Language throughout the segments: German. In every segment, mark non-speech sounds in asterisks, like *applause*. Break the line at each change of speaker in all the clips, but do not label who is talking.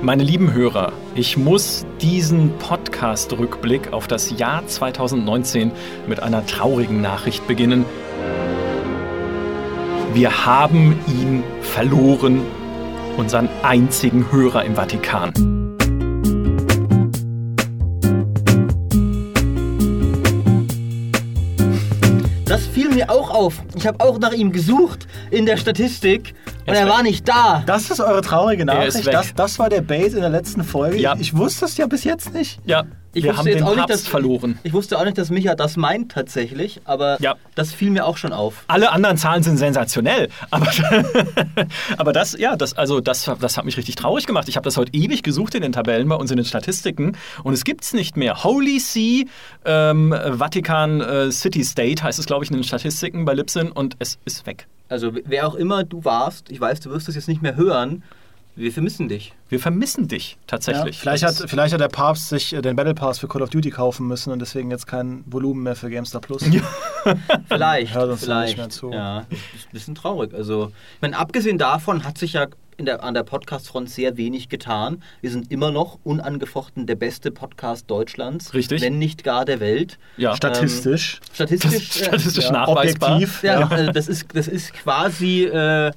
Meine lieben Hörer, ich muss diesen Podcast-Rückblick auf das Jahr 2019 mit einer traurigen Nachricht beginnen. Wir haben ihn verloren, unseren einzigen Hörer im Vatikan.
Fiel mir auch auf. Ich habe auch nach ihm gesucht in der Statistik und er
weg.
war nicht da.
Das ist eure traurige
Er ist
Nachricht.
weg.
Das, das war der Bait in der letzten Folge.
Ja.
Ich wusste es ja bis jetzt nicht.
Ja,
Ich
wir haben
jetzt
den
auch nicht,
Papst
dass-
verloren.
Ich wusste auch nicht, dass Micha das meint tatsächlich, aber
Ja.
das fiel mir auch schon auf.
Alle anderen Zahlen sind sensationell, aber, *laughs* aber das, ja, das, also das, das hat mich richtig traurig gemacht. Ich habe das heute ewig gesucht in den Tabellen bei uns in den Statistiken und es gibt es nicht mehr. Holy See, ähm, Vatikan äh, City State heißt es, glaube ich, in den Statistiken bei Libsyn und es ist weg.
Also wer auch immer du warst, ich weiß, du wirst es jetzt nicht mehr hören, wir vermissen dich.
Wir vermissen dich
Ja,
tatsächlich.
vielleicht,
Das
hat, vielleicht hat der Papst sich äh, den Battle Pass für Call of Duty kaufen müssen und deswegen jetzt kein Volumen mehr für GameStar Plus. *laughs*
Vielleicht,
Hört uns
vielleicht.
nicht mehr zu.
Ja, das ist ein bisschen traurig. Also, ich meine, abgesehen davon hat sich ja in der, an der Podcast-Front sehr wenig getan. Wir sind immer noch unangefochten der beste Podcast Deutschlands.
Richtig.
Wenn nicht gar der Welt.
Ja.
Statistisch.
Statistisch.
Das ist statistisch
Ja,
nachweisbar.
objektiv.
Ja,
Ja.
also das, ist, das ist quasi. Äh,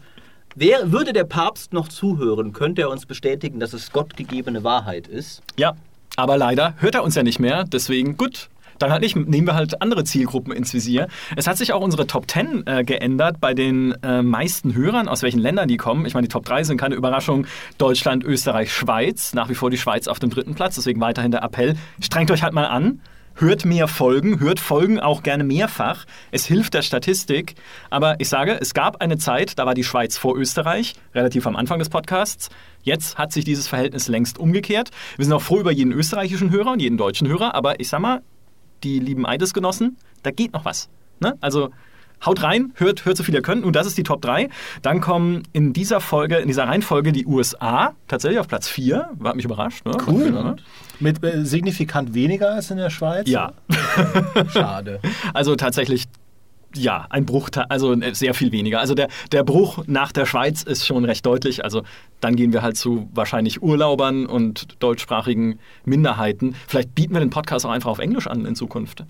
wer, würde der Papst noch zuhören, könnte er uns bestätigen, dass es gottgegebene Wahrheit ist.
Ja, aber leider hört er uns ja nicht mehr. Deswegen gut. Dann halt nicht, nehmen wir halt andere Zielgruppen ins Visier. Es hat sich auch unsere Top 10 äh, geändert bei den äh, meisten Hörern, aus welchen Ländern die kommen. Ich meine, die Top 3 sind keine Überraschung. Deutschland, Österreich, Schweiz. Nach wie vor die Schweiz auf dem dritten Platz. Deswegen weiterhin der Appell. Strengt euch halt mal an. Hört mehr Folgen, hört Folgen auch gerne mehrfach. Es hilft der Statistik. Aber ich sage, es gab eine Zeit, da war die Schweiz vor Österreich, relativ am Anfang des Podcasts. Jetzt hat sich dieses Verhältnis längst umgekehrt. Wir sind auch froh über jeden österreichischen Hörer und jeden deutschen Hörer. Aber ich sag mal, die lieben Eidesgenossen, da geht noch was. Ne? Also haut rein, hört, hört so viel ihr könnt. Nun, das ist die Top 3. Dann kommen in dieser Folge, in dieser Reihenfolge die USA tatsächlich auf Platz 4. War mich überrascht. Ne?
Cool.
Ne?
Mit äh, signifikant weniger als in der Schweiz.
Ja. *laughs*
Schade.
Also tatsächlich, ja, ein Bruchteil, also sehr viel weniger. Also der, der Bruch nach der Schweiz ist schon recht deutlich. Also dann gehen wir halt zu wahrscheinlich Urlaubern und deutschsprachigen Minderheiten. Vielleicht bieten wir den Podcast auch einfach auf Englisch an in Zukunft.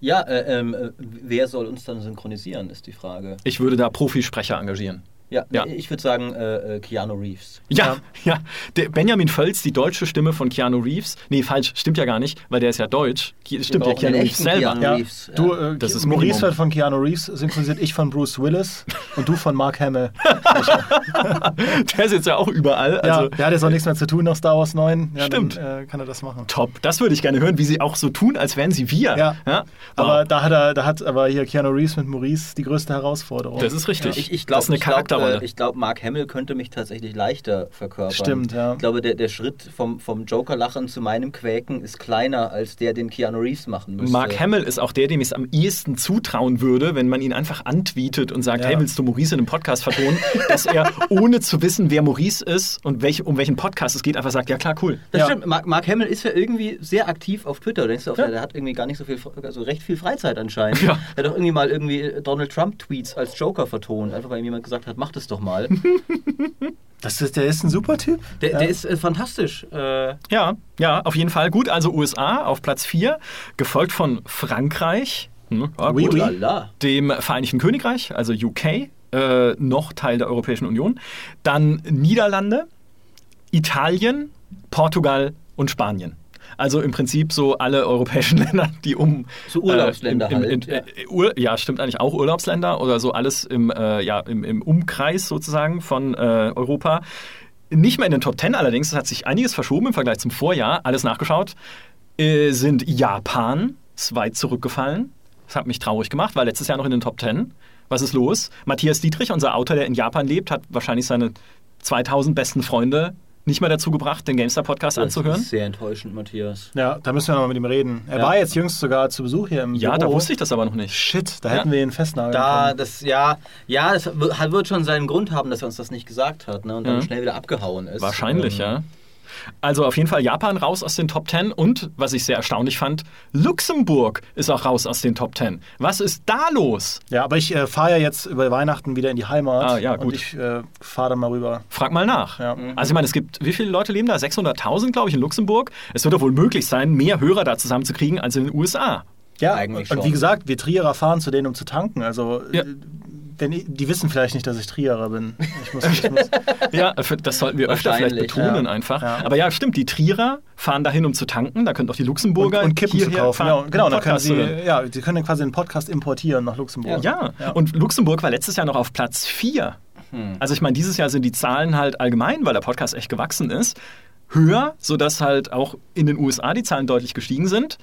Ja, äh, ähm, äh, wer soll uns dann synchronisieren, ist die Frage.
Ich würde da Profisprecher engagieren.
Ja,
Ja.
ich würde sagen äh, äh, Keanu Reeves.
Ja, ja. Der Benjamin Völz, die deutsche Stimme von Keanu Reeves. Nee, falsch, stimmt ja gar nicht, weil der ist ja deutsch. Stimmt ja Keanu Reeves selber.
Keanu
Ja,
Reeves,
du,
ja.
äh,
Das ist
Maurice
Minimum.
wird von Keanu Reeves synchronisiert, ich von Bruce Willis und du von Mark Hamill. *laughs*
Der ist jetzt ja auch überall. Also
ja, der hat jetzt auch nichts mehr zu tun nach Star Wars 9. Ja,
Stimmt.
Dann, äh, kann er das machen.
top. Das würde ich gerne hören, wie sie auch so tun, als wären sie wir.
Ja.
Wow.
Aber da hat er, da hat aber hier Keanu Reeves mit Maurice die größte Herausforderung.
das ist richtig.
Ich, ich glaube,
das ist eine
ich äh, ich glaub, Mark Hamill könnte mich tatsächlich leichter verkörpern.
Stimmt, ja.
Ich glaube, der, der Schritt vom, vom Joker-Lachen zu meinem Quäken ist kleiner, als der, den Keanu Reeves machen müsste.
Mark Hamill ist auch der, dem ich es am ehesten zutrauen würde, wenn man ihn einfach antweetet und sagt,
Ja.
hey, willst du Maurice in einem Podcast vertonen? *laughs* dass er, ohne zu wissen, wer Maurice ist und welch, um welchen Podcast es geht, einfach sagt, ja klar, cool.
Das
Ja.
stimmt. Mark, Mark Hamill ist ja irgendwie sehr aktiv auf Twitter. Denkst du, auf,
Ja.
der hat irgendwie gar nicht so viel, also recht viel Freizeit anscheinend.
Ja.
Er hat doch irgendwie mal irgendwie Donald Trump Tweets als Joker vertont, einfach weil ihm jemand gesagt hat, mach das doch mal. *laughs*
Das ist, der ist ein super Typ.
Der,
ja.
der ist äh, fantastisch. Äh,
Ja, ja, auf jeden Fall gut. Also USA auf Platz 4, gefolgt von Frankreich, hm, ja,
Oui, oui.
dem Vereinigten Königreich, also UK, äh, noch Teil der Europäischen Union, dann Niederlande, Italien, Portugal und Spanien. Also im Prinzip so alle europäischen *laughs* Länder, die um.
So Urlaubsländer
äh, im, im,
halt,
in,
ja.
äh, Ur, ja, stimmt eigentlich auch Urlaubsländer oder so alles im, äh, ja, im, Umkreis sozusagen von äh, Europa. Nicht mehr in den Top Ten allerdings, es hat sich einiges verschoben im Vergleich zum Vorjahr, alles nachgeschaut, äh, sind Japan, weit zurückgefallen. Das hat mich traurig gemacht, war letztes Jahr noch in den Top Ten. Was ist los? Matthias Dietrich, unser Autor, der in Japan lebt, hat wahrscheinlich seine 2000 besten Freunde nicht mehr dazu gebracht, den GameStar-Podcast
Das
anzuhören.
ist sehr enttäuschend, Matthias.
Ja, da müssen wir nochmal mit ihm reden. Er
Ja.
war jetzt jüngst sogar zu Besuch hier im
Ja,
Büro.
da wusste ich das aber noch nicht.
Shit, da
Ja.
hätten wir ihn festnageln
Da,
können.
das, ja, ja, das wird wird schon seinen Grund haben, dass er uns das nicht gesagt hat ne, und dann
Mhm.
schnell wieder abgehauen ist.
Wahrscheinlich,
Ähm,
ja. Also auf jeden Fall Japan raus aus den Top 10 und, was ich sehr erstaunlich fand, Luxemburg ist auch raus aus den Top 10. Was ist da los?
Ja, aber ich äh, fahre ja jetzt über Weihnachten wieder in die Heimat.
Ah, ja, gut.
Und ich äh, fahre dann mal rüber.
Frag mal nach.
Ja.
Also ich meine, es gibt, wie viele Leute leben da? 600.000, glaube ich, in Luxemburg. Es wird doch wohl möglich sein, mehr Hörer da zusammenzukriegen als in den USA.
Ja,
Eigentlich
und
schon.
wie gesagt, wir Trierer fahren zu denen, um zu tanken. Also,
Ja.
Wenn, ich- die wissen vielleicht nicht, dass ich Trierer bin. Ich muss, ich muss, *laughs*
Ja, das sollten wir öfter vielleicht betonen
ja.
einfach.
Ja.
Aber ja, stimmt, die Trierer fahren dahin, um zu tanken. Da können auch die Luxemburger
und, und Kippen zu kaufen.
fahren,
Ja, genau, dann können sie, ja, sie können quasi den Podcast importieren nach Luxemburg.
Ja.
Ja.
und Luxemburg war letztes Jahr noch auf Platz 4. Also ich meine, dieses Jahr sind die Zahlen halt allgemein, weil der Podcast echt gewachsen ist, höher, sodass halt auch in den USA die Zahlen deutlich gestiegen sind.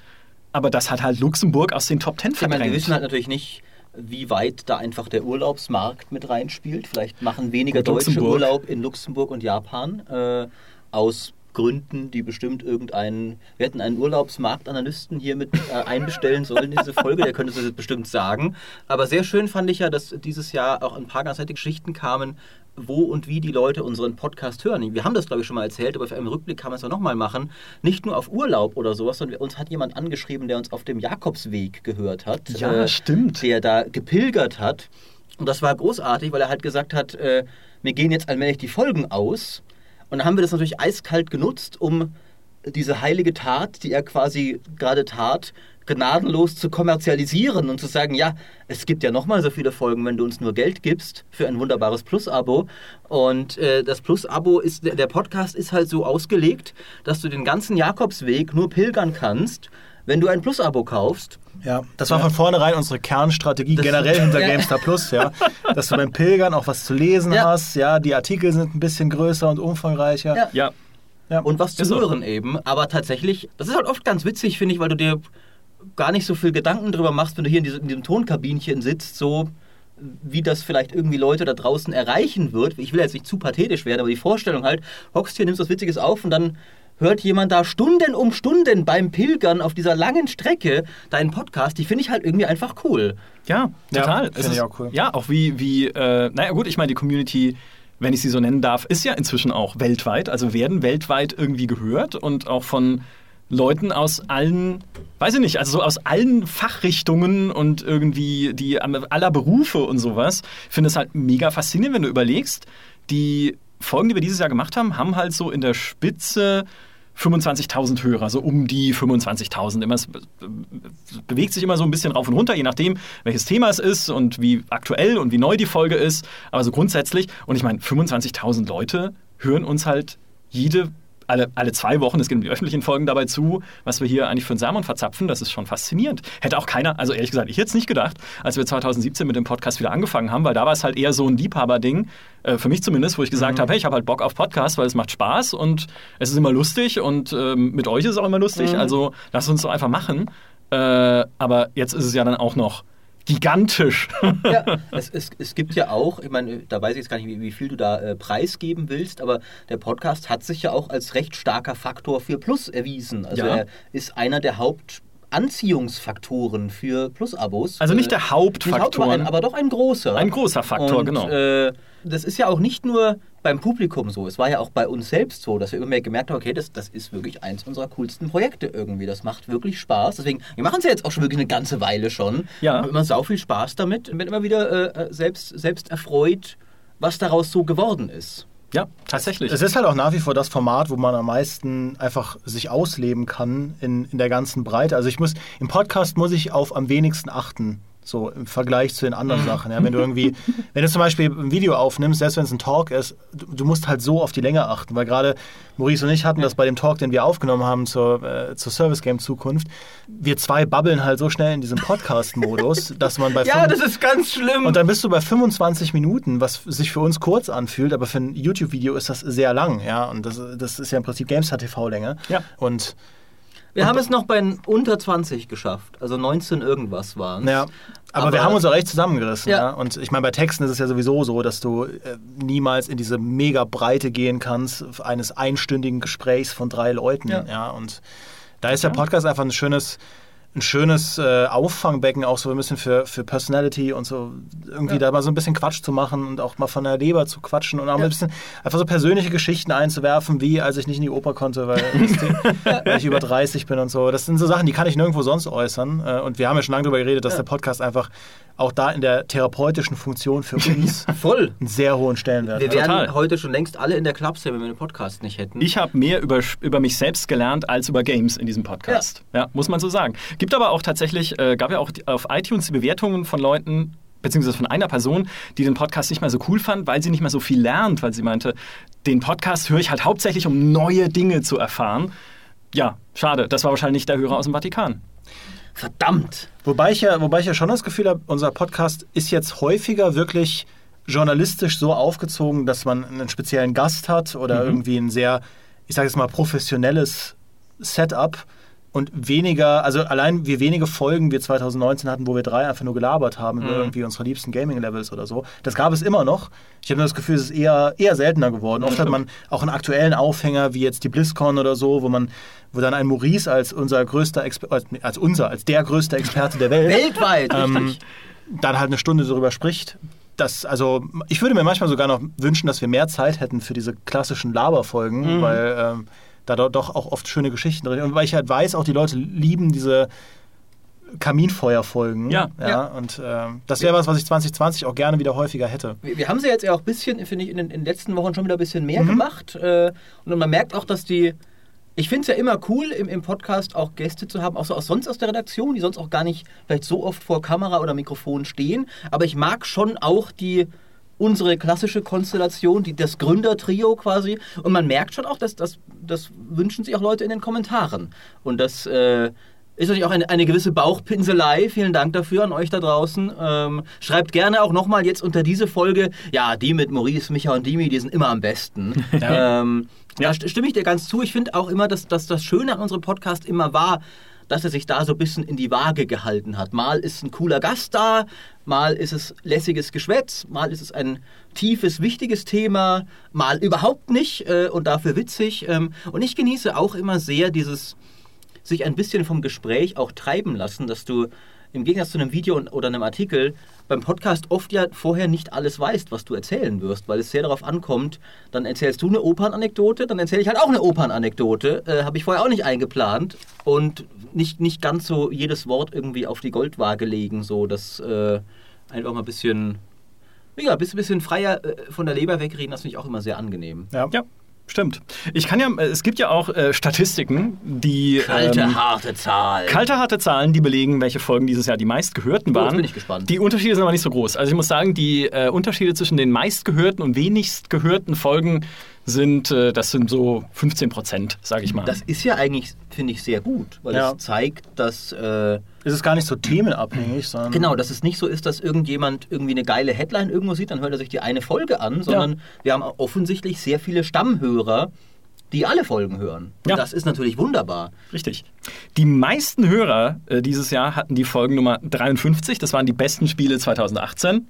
Aber das hat halt Luxemburg aus den Top 10
Ich meine, wir
verdrängt.
wissen halt natürlich nicht, wie weit da einfach der Urlaubsmarkt mit reinspielt. Vielleicht machen weniger
Gut,
Deutsche
Luxemburg.
Urlaub in Luxemburg und Japan äh, aus Gründen, die bestimmt irgendeinen. Wir hätten einen Urlaubsmarktanalysten hier mit äh, einbestellen sollen in diese Folge, der könnte es uns bestimmt sagen. Aber sehr schön fand ich ja, dass dieses Jahr auch ein paar ganz nette Geschichten kamen, wo und wie die Leute unseren Podcast hören. Wir haben das, glaube ich, schon mal erzählt, aber für einen Rückblick kann man es auch nochmal machen. Nicht nur auf Urlaub oder sowas, sondern uns hat jemand angeschrieben, der uns auf dem Jakobsweg gehört hat.
Ja,
Äh,
stimmt.
Der da gepilgert hat. Und das war großartig, weil er halt gesagt hat, äh, mir gehen jetzt allmählich die Folgen aus. Und dann haben wir das natürlich eiskalt genutzt, um diese heilige Tat, die er quasi gerade tat, gnadenlos zu kommerzialisieren und zu sagen, ja, es gibt ja nochmal so viele Folgen, wenn du uns nur Geld gibst für ein wunderbares Plus-Abo. Und äh, das Plus-Abo ist, der Podcast ist halt so ausgelegt, dass du den ganzen Jakobsweg nur pilgern kannst, wenn du ein Plus-Abo kaufst.
Ja, das war von vornherein unsere Kernstrategie
Das-
generell hinter *laughs*
Ja.
GameStar Plus, ja. Dass du beim Pilgern auch was zu lesen
Ja.
hast, ja, die Artikel sind ein bisschen größer und umfangreicher.
Ja.
ja,
Ja.
und was zu hören eben. Aber tatsächlich, das ist halt oft ganz witzig, finde ich, weil du dir gar nicht so viel Gedanken drüber machst, wenn du hier in diesem, in diesem Tonkabinchen sitzt, so wie das vielleicht irgendwie Leute da draußen erreichen wird. Ich will jetzt nicht zu pathetisch werden, aber die Vorstellung halt, hockst hier, nimmst was Witziges auf und dann hört jemand da Stunden um Stunden beim Pilgern auf dieser langen Strecke deinen Podcast, die finde ich halt irgendwie einfach cool.
Ja,
Ja,
total.
find
Es
ich auch cool.
Ja, auch wie, wie äh, naja gut, ich meine, die Community, wenn ich sie so nennen darf, ist ja inzwischen auch weltweit, also werden weltweit irgendwie gehört und auch von Leuten aus allen, weiß ich nicht, also so aus allen Fachrichtungen und irgendwie die aller Berufe und sowas. Ich finde es halt mega faszinierend, wenn du überlegst, die Folgen, die wir dieses Jahr gemacht haben, haben halt so in der Spitze 25.000 Hörer, so um die 25.000. Immer, es be- es bewegt sich immer so ein bisschen rauf und runter, je nachdem, welches Thema es ist und wie aktuell und wie neu die Folge ist. Aber so grundsätzlich, und ich meine, 25.000 Leute hören uns halt jede, alle, alle zwei Wochen, es gibt die öffentlichen Folgen dabei zu, was wir hier eigentlich für einen Samen verzapfen. Das ist schon faszinierend. Hätte auch keiner, also ehrlich gesagt, ich hätte es nicht gedacht, als wir 2017 mit dem Podcast wieder angefangen haben, weil da war es halt eher so ein Liebhaberding, äh, für mich zumindest, wo ich gesagt habe, hey, ich habe halt Bock auf Podcast, weil es macht Spaß und es ist immer lustig und ähm, mit euch ist es auch immer lustig. Also lasst uns doch einfach machen. Äh, aber jetzt ist es ja dann auch noch gigantisch.
Ja, *laughs* es, es, es gibt ja auch, ich meine, da weiß ich jetzt gar nicht, wie, wie viel du da äh, preisgeben willst, aber der Podcast hat sich ja auch als recht starker Faktor für Plus erwiesen. Also
Ja.
er ist einer der Hauptanziehungsfaktoren für Plus-Abos.
Also nicht
Äh,
der Hauptfaktor.
Nicht Haupt, aber, ein, aber doch ein großer.
Ein großer Faktor,
Und,
genau.
Äh, das ist ja auch nicht nur beim Publikum so, es war ja auch bei uns selbst so, dass wir immer mehr gemerkt haben, okay, das, das ist wirklich eins unserer coolsten Projekte irgendwie. Das macht wirklich Spaß. Deswegen, wir machen es ja jetzt auch schon wirklich eine ganze Weile schon.
Ja.
Haben immer sau viel Spaß damit und bin immer wieder äh, selbst, selbst erfreut, was daraus so geworden ist.
ja, tatsächlich.
Es ist halt auch nach wie vor das Format, wo man am meisten einfach sich ausleben kann in, in der ganzen Breite. Also ich muss, im Podcast muss ich auf am wenigsten achten. So im Vergleich zu den anderen Sachen. Ja, wenn du irgendwie, wenn du zum Beispiel ein Video aufnimmst, selbst wenn es ein Talk ist, du, du musst halt so auf die Länge achten. Weil gerade Maurice und ich hatten das bei dem Talk, den wir aufgenommen haben zur, äh, zur Service Game Zukunft. Wir zwei babbeln halt so schnell in diesem Podcast-Modus, *laughs* dass man bei
Ja, das ist ganz schlimm.
und dann bist du bei 25 Minuten, was sich für uns kurz anfühlt, aber für ein YouTube-Video ist das sehr lang, ja. Und das, das ist ja im Prinzip GameStar TV-Länge.
Ja.
Und
wir haben es noch bei unter 20 geschafft. Also 19 irgendwas waren
ja, aber, wir haben uns auch echt zusammengerissen, ja.
Ja.
Und ich meine, bei Texten ist es ja sowieso so, dass du äh, niemals in diese mega Breite gehen kannst eines einstündigen Gesprächs von drei Leuten, ja.
Ja.
Und da ist der Podcast einfach ein schönes ein schönes äh, Auffangbecken, auch so ein bisschen für, für Personality und so irgendwie
Ja.
da mal so ein bisschen Quatsch zu machen und auch mal von der Leber zu quatschen und auch ein bisschen einfach so persönliche Geschichten einzuwerfen, wie als ich nicht in die Oper konnte, weil, *laughs* weil ich über 30 bin und so. Das sind so Sachen, die kann ich nirgendwo sonst äußern. Äh, Und wir haben ja schon lange darüber geredet, dass
Ja.
der Podcast einfach auch da in der therapeutischen Funktion für *laughs* uns
Voll.
einen sehr hohen Stellenwert
Wir wären
Total.
heute schon längst alle in der Club, wenn wir den Podcast nicht hätten.
Ich habe mehr über, über mich selbst gelernt als über Games in diesem Podcast. Ja, muss man so sagen. Gibt aber auch tatsächlich, äh, gab ja auch die- auf iTunes die Bewertungen von Leuten, beziehungsweise von einer Person, die den Podcast nicht mehr so cool fand, weil sie nicht mehr so viel lernt, weil sie meinte, den Podcast höre ich halt hauptsächlich, um neue Dinge zu erfahren. Ja, schade. Das war wahrscheinlich nicht der Hörer aus dem Vatikan.
Verdammt.
Wobei ich, ja, wobei ich ja schon das Gefühl habe, unser Podcast ist jetzt häufiger wirklich journalistisch so aufgezogen, dass man einen speziellen Gast hat oder irgendwie ein sehr, ich sage jetzt mal, professionelles Setup und weniger, also allein wie wenige Folgen wir 2019 hatten, wo wir drei einfach nur gelabert haben über irgendwie unsere liebsten Gaming-Levels oder so. Das gab es immer noch. Ich habe nur das Gefühl, es ist eher, eher seltener geworden. Oft hat man auch einen aktuellen Aufhänger, wie jetzt die BlizzCon oder so, wo man, wo dann ein Maurice als unser größter Exper als unser, als der größte Experte der Welt *laughs*
Weltweit,
ähm, dann halt eine Stunde darüber spricht. Das, also, ich würde mir manchmal sogar noch wünschen, dass wir mehr Zeit hätten für diese klassischen Laberfolgen, weil ähm, da do- doch auch oft schöne Geschichten drin sind. Und weil ich halt weiß, auch die Leute lieben diese Kaminfeuerfolgen.
Ja.
ja,
Ja.
Und ähm, das wäre was, was ich 2020 auch gerne wieder häufiger hätte.
Wir, wir haben sie jetzt ja auch ein bisschen, finde ich, in den, in den letzten Wochen schon wieder ein bisschen
Mhm.
mehr gemacht. Äh, und man merkt auch, dass die. Ich finde es ja immer cool, im, im Podcast auch Gäste zu haben, auch so aus sonst aus der Redaktion, die sonst auch gar nicht vielleicht so oft vor Kamera oder Mikrofon stehen. Aber ich mag schon auch die unsere klassische Konstellation, die, das Gründertrio quasi. Und man merkt schon auch, dass das, das wünschen sich auch Leute in den Kommentaren. Und das äh, ist natürlich auch eine, eine gewisse Bauchpinselei. Vielen Dank dafür an euch da draußen. Ähm, schreibt gerne auch nochmal jetzt unter diese Folge, ja, die mit Maurice, Micha und Dimi, die sind immer am besten. *laughs* ähm, ja, st- stimme ich dir ganz zu. Ich finde auch immer, dass, dass das Schöne an unserem Podcast immer war, dass er sich da so ein bisschen in die Waage gehalten hat. Mal ist ein cooler Gast da, mal ist es lässiges Geschwätz, mal ist es ein tiefes, wichtiges Thema, mal überhaupt nicht äh, und dafür witzig. Ähm, und ich genieße auch immer sehr dieses sich ein bisschen vom Gespräch auch treiben lassen, dass du im Gegensatz zu einem Video oder einem Artikel beim Podcast oft ja vorher nicht alles weißt, was du erzählen wirst, weil es sehr darauf ankommt, dann erzählst du eine Opernanekdote, dann erzähle ich halt auch eine Opernanekdote, äh, habe ich vorher auch nicht eingeplant und nicht, nicht ganz so jedes Wort irgendwie auf die Goldwaage legen, so dass äh, einfach mal ein bisschen, ja, ein bisschen, bisschen freier äh, von der Leber wegreden, das finde ich auch immer sehr angenehm.
Ja.
Ja, stimmt. Ich kann ja, äh, es gibt ja auch äh, Statistiken, die.
Kalte,
ähm,
harte Zahl.
Kalte, harte Zahlen, die belegen, welche Folgen dieses Jahr die meistgehörten
Oh,
waren.
bin ich gespannt.
Die Unterschiede sind aber nicht so groß. Also ich muss sagen, die äh, Unterschiede zwischen den meistgehörten und wenigst gehörten Folgen sind, äh, das sind so 15 Prozent, sage ich mal.
Das ist ja eigentlich, finde ich, sehr gut, weil
Ja.
es zeigt, dass äh,
Es ist gar nicht so themenabhängig, sondern.
genau, dass es nicht so ist, dass irgendjemand irgendwie eine geile Headline irgendwo sieht, dann hört er sich die eine Folge an, sondern wir haben offensichtlich sehr viele Stammhörer, die alle Folgen hören. Und
Ja.
das ist natürlich wunderbar.
Richtig. Die meisten Hörer äh, dieses Jahr hatten die Folgennummer 53. Das waren die besten Spiele 2018.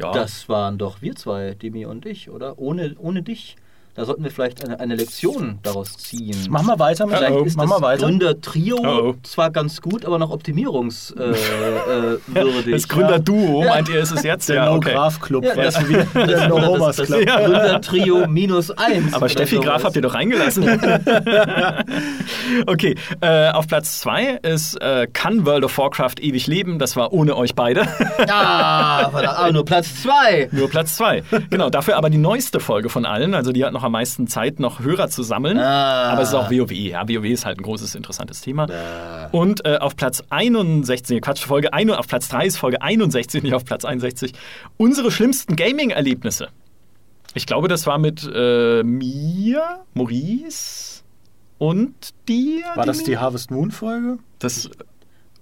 Ja.
Das waren doch wir zwei, Demi und ich, oder? Ohne, ohne dich. Da sollten wir vielleicht eine, eine Lektion daraus ziehen.
Mach mal weiter mit
Vielleicht
Oh,
ist das
mal weiter.
Gründertrio
Oh,
zwar ganz gut, aber noch *laughs* optimierungswürdig. Äh, würdig.
das Gründerduo,
Ja.
meint ihr, ist es jetzt?
Der
ja,
No
okay.
Graf Club,
Ja, das-
wie *laughs* der No
das, das
Club.
Gründertrio minus eins.
Aber Steffi. Graf habt ihr doch reingelassen. *laughs* okay, äh, auf Platz 2 ist äh, Kann World of Warcraft ewig leben? Das war ohne euch beide.
Ah, verdammt, aber nur Platz zwei.
Nur Platz 2. Genau, dafür aber die neueste Folge von allen. Also die hat noch am meisten Zeit, noch Hörer zu sammeln.
Ah.
Aber es ist auch WoW. Ja, WoW ist halt ein großes, interessantes Thema. Und äh, auf Platz 61, nee, Quatsch, Folge 1, auf Platz 3 ist Folge 61, nicht auf Platz 61. Unsere schlimmsten Gaming-Erlebnisse. Ich glaube, das war mit äh, mir, Maurice und dir.
War das
Dimi?
die Harvest Moon Folge?
Das,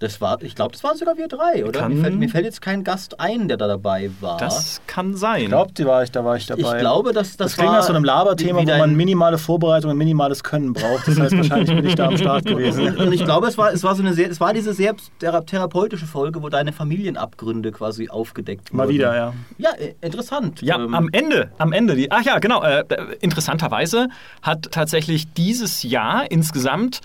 Das war, ich glaube, das waren sogar wir drei, oder?
Kann-
Mir fällt, mir fällt jetzt kein Gast ein, der da dabei war.
das kann sein.
Ich glaube, die war ich, da war ich dabei.
ich glaube, dass das,
das klingt
war
nach so einem Laberthema, wo man minimale Vorbereitung und minimales Können braucht. Das heißt, wahrscheinlich bin ich da am Start gewesen.
Und ich glaube, es war, es war so eine sehr, es war diese sehr thera therapeutische Folge, wo deine Familienabgründe quasi aufgedeckt wurden.
Mal wieder, ja.
Ja, äh, interessant.
Ja,
Ähm,
am Ende, am Ende, die, ach ja, genau, äh, interessanterweise hat tatsächlich dieses Jahr insgesamt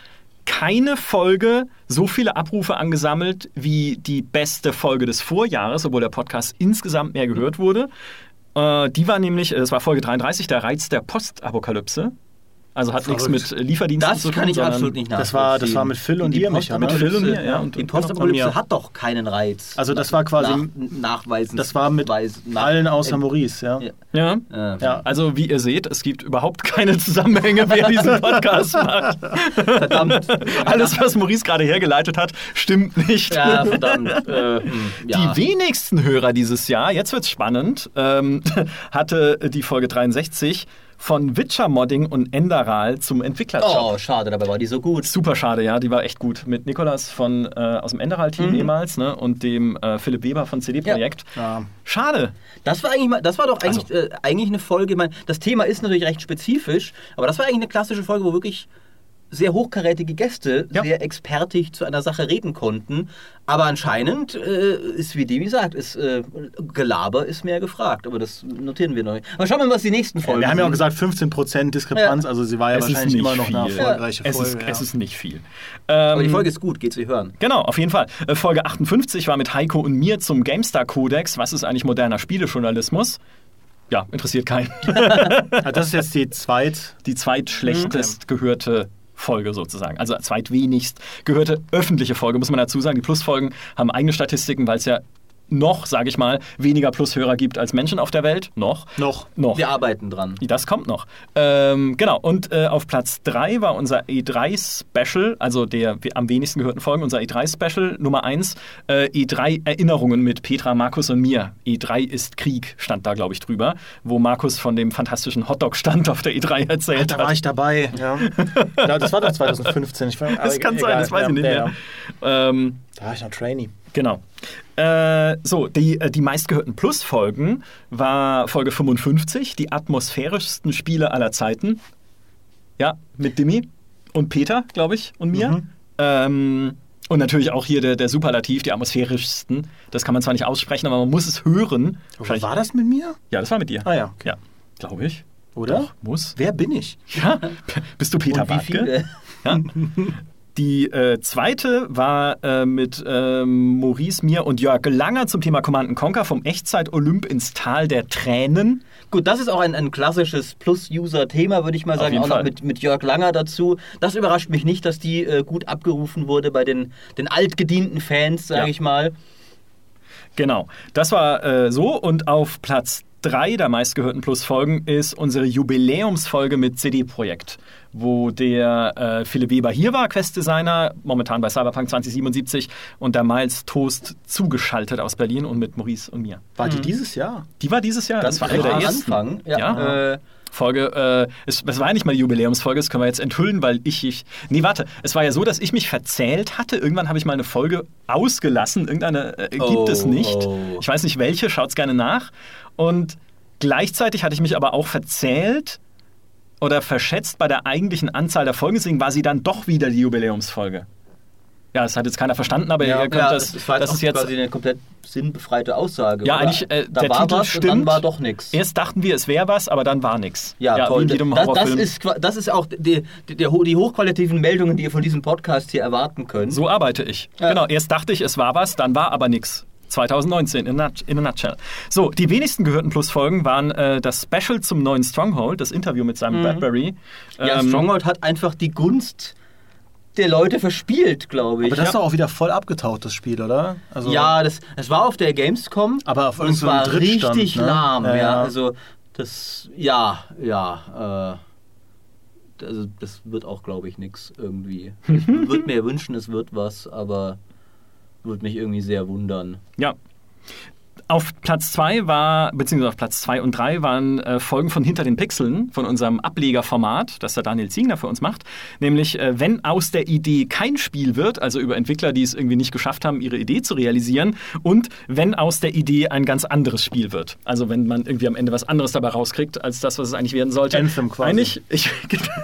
keine Folge so viele Abrufe angesammelt wie die beste Folge des Vorjahres, obwohl der Podcast insgesamt mehr gehört wurde. Äh, die war nämlich, es war Folge 33, der Reiz der Postapokalypse. Also hat nichts mit Lieferdiensten
Das
zu tun.
kann ich absolut nicht
Das war, das war mit Phil und
Die
dir, Micha, ne?
Mit Phil und mir, ja, und-
die Postapokalypse hat doch keinen Reiz.
Also das war quasi-
nach, nachweisen.
Das war mit
Weis- nach-
allen außer
äh,
Maurice, ja.
Ja.
Ja.
Äh,
Ja.
Also wie ihr seht, es gibt überhaupt keine Zusammenhänge, wer diesen Podcast macht.
Verdammt.
Alles, was Maurice gerade hergeleitet hat, stimmt nicht.
Ja, verdammt. Äh, hm, ja.
Die wenigsten Hörer dieses Jahr, jetzt wird's spannend, ähm, *laughs* hatte die Folge 63 von Witcher-Modding und Enderal zum Entwicklerjob.
Oh, schade, dabei war die so gut.
Super schade, ja, die war echt gut. Mit Nikolas von, äh, aus dem Enderal-Team
Mhm.
ehemals ne, und dem äh, Philipp Weber von CD Projekt.
Ja.
Schade.
Das war eigentlich mal, das war doch eigentlich,
Also-
äh, eigentlich eine Folge, ich meine, das Thema ist natürlich recht spezifisch, aber das war eigentlich eine klassische Folge, wo wirklich sehr hochkarätige Gäste
Ja.
sehr expertig zu einer Sache reden konnten. Aber anscheinend äh, ist, wie Demi sagt, ist, äh, Gelaber ist mehr gefragt. Aber das notieren wir noch. Aber schauen wir mal, was die nächsten Folgen
Wir haben ja auch gesagt 15% Diskrepanz,
Ja.
also sie war ja
Es ist
wahrscheinlich
nicht
immer noch eine
viel.
erfolgreiche
Es
Folge.
ist,
ja.
es ist nicht viel.
Aber die
Ähm,
Folge ist gut, geht sie hören.
Genau, auf jeden Fall. Äh, Folge 58 war mit Heiko und mir zum GameStar-Kodex. Was ist eigentlich moderner Spielejournalismus? Ja, interessiert keinen. *laughs*
Ah, das ist jetzt die zweit.
Die zweitschlechtest gehörte Folge sozusagen. Also zweitwenigst gehörte öffentliche Folge, muss man dazu sagen. Die Plusfolgen haben eigene Statistiken, weil es ja noch, sage ich mal, weniger Plushörer gibt als Menschen auf der Welt. Noch.
Noch.
Noch.
Wir arbeiten dran.
Das kommt noch. Ähm, genau, und äh, auf Platz 3 war unser E3-Special, also der am wenigsten gehörten Folgen, unser E3-Special Nummer 1, äh, E3-Erinnerungen mit Petra, Markus und mir. E3 ist Krieg, stand da, glaube ich, drüber, wo Markus von dem fantastischen Hotdog-Stand auf der E3 erzählt
Da war
hat.
ich dabei. Ja. ja, das war doch 2015. Ich,
Das kann sein, das weiß ich nicht mehr. Ähm,
Da war ich noch Trainee.
Genau. Äh, so, die, äh, die meistgehörten Plus-Folgen war Folge 55, die atmosphärischsten Spiele aller Zeiten. Ja, mit Dimi und Peter, glaube ich, und mir.
Mhm.
Ähm, und natürlich auch hier der, der Superlativ, die atmosphärischsten. Das kann man zwar nicht aussprechen, aber man muss es hören. Wahrscheinlich-
War das mit mir?
Ja, das war mit dir.
Ah ja, okay.
Ja, glaube ich.
Oder?
Doch, muss.
Wer bin ich?
Ja. *laughs* Bist du Peter Bartke? Ja. *laughs* Die äh, zweite war äh, mit ähm, Maurice, mir und Jörg Langer zum Thema Command Conquer vom Echtzeit-Olymp ins Tal der Tränen.
Gut, das ist auch ein, ein klassisches Plus-User-Thema, würde ich mal
Auf
sagen. Auch noch
Fall.
mit, mit Jörg Langer dazu. Das überrascht mich nicht, dass die äh, gut abgerufen wurde bei den, den altgedienten Fans, sage
Ja.
ich mal.
Genau, das war äh, so. Und auf Platz drei der meistgehörten Plus-Folgen ist unsere Jubiläumsfolge mit CD-Projekt, wo der äh, Philipp Weber hier war, Questdesigner, momentan bei Cyberpunk 2077 und der Miles Toast zugeschaltet aus Berlin und mit Maurice und mir.
War die dieses Jahr?
Die war dieses Jahr, das war der
am
ersten.
Anfang. Ja.
Ja.
Äh,
Folge, äh, es, es war ja nicht mal die Jubiläumsfolge, das können wir jetzt enthüllen, weil ich, ich. Nee, warte, es war ja so, dass ich mich verzählt hatte. Irgendwann habe ich mal eine Folge ausgelassen. Irgendeine äh, gibt
Oh,
es nicht.
oh.
Ich weiß nicht welche, schaut's gerne nach. Und gleichzeitig hatte ich mich aber auch verzählt oder verschätzt bei der eigentlichen Anzahl der Folgen. Deswegen war sie dann doch wieder die Jubiläumsfolge. Ja, das hat jetzt keiner verstanden, aber
Ja.
ihr könnt
ja,
das.
das,
das ist jetzt
quasi eine komplett sinnbefreite Aussage.
Ja,
oder?
eigentlich, äh,
da
der
war
Titel
was und dann
stimmt.
war doch nichts.
Erst dachten wir, es wäre was, aber dann war nichts.
Ja, toll.
in jedem
das, das, ist, das ist auch die, die, die, ho- die hochqualitativen Meldungen, die ihr von diesem Podcast hier erwarten könnt.
So arbeite ich.
Ja.
Genau, erst dachte ich, es war was, dann war aber nichts. 2019 in a, in a nutshell. So, die wenigsten gehörten Plusfolgen waren äh, das Special zum neuen Stronghold, das Interview mit Simon Bradbury.
Mhm. Ja,
Ähm,
Stronghold hat einfach die Gunst der Leute verspielt, glaube ich.
Aber das ist doch auch wieder voll abgetaucht, das Spiel, oder? Also,
ja, das, das war auf der Gamescom.
Aber auf
und es war
Drittstand,
richtig
ne?
lahm.
Ja,
Ja,
ja.
also das, ja, ja. Äh, also das wird auch, glaube ich, nichts irgendwie. Ich *laughs* würde mir wünschen, es wird was, aber würde mich irgendwie sehr wundern.
Ja. Auf Platz 2 war, beziehungsweise auf Platz 2 und 3 waren äh, Folgen von Hinter den Pixeln, von unserem Ablegerformat, das der Daniel Ziegner für uns macht. Nämlich, äh, wenn aus der Idee kein Spiel wird, also über Entwickler, die es irgendwie nicht geschafft haben, ihre Idee zu realisieren, und wenn aus der Idee ein ganz anderes Spiel wird. Also wenn man irgendwie am Ende was anderes dabei rauskriegt, als das, was es eigentlich werden sollte.
Anthem quasi.
Eigentlich, ich,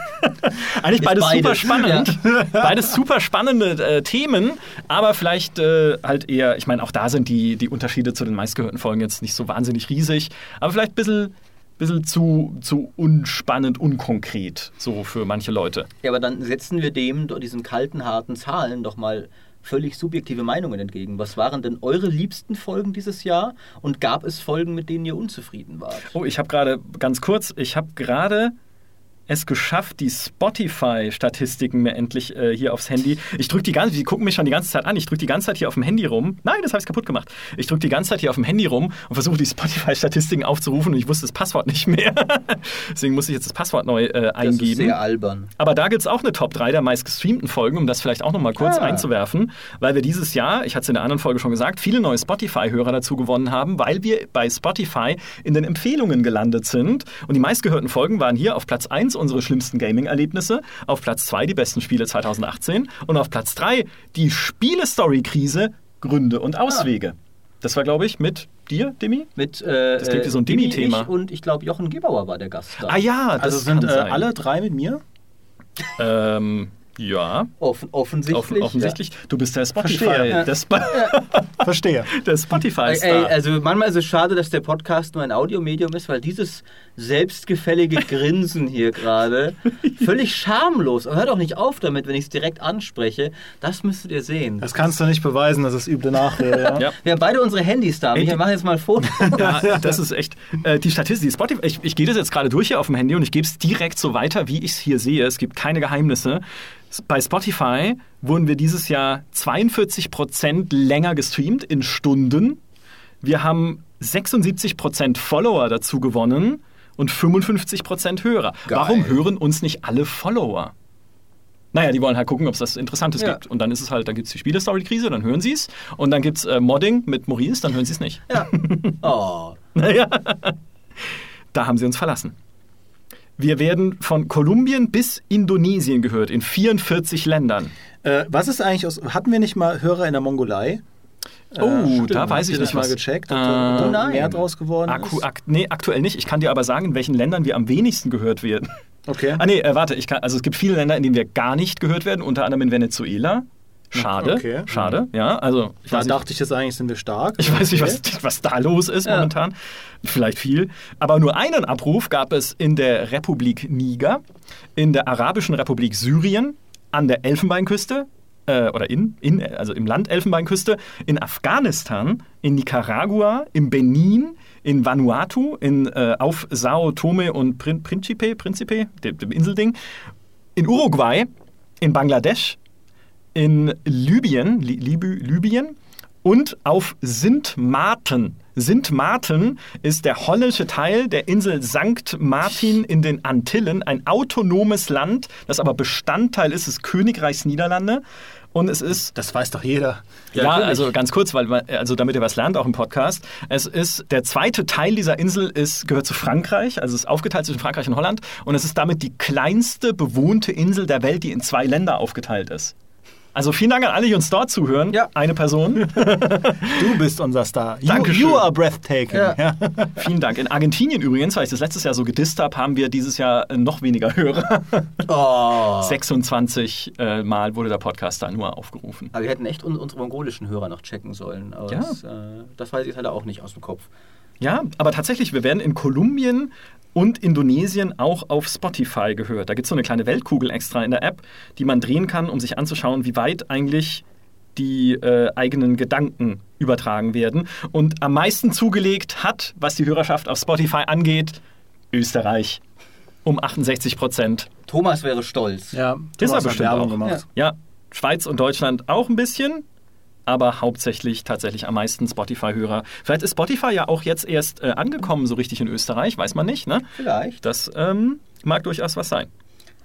*laughs* eigentlich beides,
beides,
super spannend. *laughs* Beides super spannende äh, Themen, aber vielleicht äh, halt eher, ich meine, auch da sind die, die Unterschiede zu den meistgehörten Folgen jetzt nicht so wahnsinnig riesig, aber vielleicht ein bisschen bisschen zu, zu unspannend, unkonkret, so für manche Leute.
Ja, aber dann setzen wir dem, diesen kalten, harten Zahlen doch mal völlig subjektive Meinungen entgegen. Was waren denn eure liebsten Folgen dieses Jahr und gab es Folgen, mit denen ihr unzufrieden wart?
Oh, ich habe gerade, ganz kurz, ich habe gerade es geschafft, die Spotify-Statistiken mir endlich äh, hier aufs Handy. Ich drücke die ganze, die gucken mich schon die ganze Zeit an. Ich drücke die ganze Zeit hier auf dem Handy rum. Nein, das habe ich kaputt gemacht. Ich drücke die ganze Zeit hier auf dem Handy rum und versuche die Spotify-Statistiken aufzurufen und ich wusste das Passwort nicht mehr. *laughs* Deswegen muss ich jetzt das Passwort neu äh, eingeben. Das ist
sehr albern.
Aber da gibt es auch eine Top 3 der meist gestreamten Folgen, um das vielleicht auch nochmal kurz ah. einzuwerfen, weil wir dieses Jahr, ich hatte es in der anderen Folge schon gesagt, viele neue Spotify-Hörer dazu gewonnen haben, weil wir bei Spotify in den Empfehlungen gelandet sind. Und die meistgehörten Folgen waren hier auf Platz 1 unsere schlimmsten Gaming-Erlebnisse, auf Platz 2 die besten Spiele 2018 und auf Platz 3 die Spiele-Story-Krise, Gründe und Auswege. Ah. Das war, glaube ich, mit dir, Demi?
Mit, äh,
das klingt wie so ein Demi-Thema.
Und ich glaube, Jochen Gebauer war der Gast
da. Ah ja,
das also sind äh, alle drei mit mir?
ähm, ja.
Offen, offensichtlich. Offen,
offensichtlich.
Ja.
Du bist der Spotify. *laughs* Verstehe. Der, Sp
Verstehe.
der Spotify.
Ey, also manchmal ist es schade, dass der Podcast nur ein Audiomedium ist, weil dieses selbstgefällige Grinsen hier gerade *laughs* völlig schamlos. hört auch nicht auf damit, wenn ich es direkt anspreche. Das müsstet ihr sehen.
Das kannst du nicht beweisen, das ist üble Nachrede. Ja? *laughs*
ja. Wir haben beide unsere Handys da. Wir machen jetzt mal Fotos.
Ja, das ist echt. Äh, die Statistik, die Spotify. Ich, ich gehe das jetzt gerade durch hier auf dem Handy und ich gebe es direkt so weiter, wie ich es hier sehe. Es gibt keine Geheimnisse. Bei Spotify wurden wir dieses Jahr 42% länger gestreamt in Stunden. Wir haben 76% Follower dazu gewonnen und 55% Hörer. Geil. Warum hören uns nicht alle Follower? Naja, die wollen halt gucken, ob es das Interessantes ja. gibt. Und dann ist es halt, dann gibt es die Spielestory-Krise, dann hören sie es. Und dann gibt es äh, Modding mit Maurice, dann hören sie es nicht.
Ja. *laughs* Oh.
naja. Da haben sie uns verlassen. Wir werden von Kolumbien bis Indonesien gehört, in 44 Ländern.
Äh, was ist eigentlich aus. Hatten wir nicht mal Hörer in der Mongolei?
Oh, äh, da weiß ich nicht
mal was. gecheckt, ob äh, da
nein.
mehr draus geworden
Akku, ak nee, aktuell nicht. Ich kann dir aber sagen, in welchen Ländern wir am wenigsten gehört werden.
Okay.
Ah nee, äh, warte, ich kann, also es gibt viele Länder, in denen wir gar nicht gehört werden, unter anderem in Venezuela. Schade, okay. schade, ja. Also
ich da dachte ich jetzt eigentlich, sind wir stark.
Ich weiß nicht, was, was da los ist ja. momentan. Vielleicht viel. Aber nur einen Abruf gab es in der Republik Niger, in der Arabischen Republik Syrien, an der Elfenbeinküste, äh, oder in, in, also im Land Elfenbeinküste, in Afghanistan, in Nicaragua, in Benin, in Vanuatu, in, äh, auf Sao Tome und Prin Principe, Principe dem, dem Inselding, in Uruguay, in Bangladesch, in Libyen, Libü, Libyen und auf Sint Maarten. Sint Maarten ist der holländische Teil der Insel St. Martin in den Antillen, ein autonomes Land, das aber Bestandteil ist des Königreichs Niederlande. Und es ist.
Das weiß doch jeder.
Ja, ja also ganz kurz, weil also damit ihr was lernt auch im Podcast. Es ist der zweite Teil dieser Insel ist gehört zu Frankreich, also es ist aufgeteilt zwischen Frankreich und Holland und es ist damit die kleinste bewohnte Insel der Welt, die in zwei Länder aufgeteilt ist. Also vielen Dank an alle, die uns dort zuhören.
Ja.
Eine Person. *laughs*
du bist unser Star.
You, Dankeschön.
you are breathtaking. Ja. Ja. *laughs*
Vielen Dank. In Argentinien übrigens, weil ich das letztes Jahr so gedisst habe, haben wir dieses Jahr noch weniger Hörer. *laughs*
Oh.
26 äh, Mal wurde der Podcast da nur aufgerufen.
Aber wir hätten echt unsere mongolischen Hörer noch checken sollen. Aber ja. das, äh, das weiß ich halt auch nicht aus dem Kopf.
Ja, aber tatsächlich, wir werden in Kolumbien und Indonesien auch auf Spotify gehört. Da gibt es so eine kleine Weltkugel extra in der App, die man drehen kann, um sich anzuschauen, wie weit eigentlich die äh, eigenen Gedanken übertragen werden. Und am meisten zugelegt hat, was die Hörerschaft auf Spotify angeht, Österreich. Um 68 Prozent.
Thomas wäre stolz.
Ja, das ist er bestimmt auch. Gemacht. Ja. ja, Schweiz und Deutschland auch ein bisschen, aber hauptsächlich tatsächlich am meisten Spotify-Hörer. Vielleicht ist Spotify ja auch jetzt erst äh, angekommen, so richtig in Österreich, weiß man nicht. Ne?
Vielleicht.
Das ähm, mag durchaus was sein.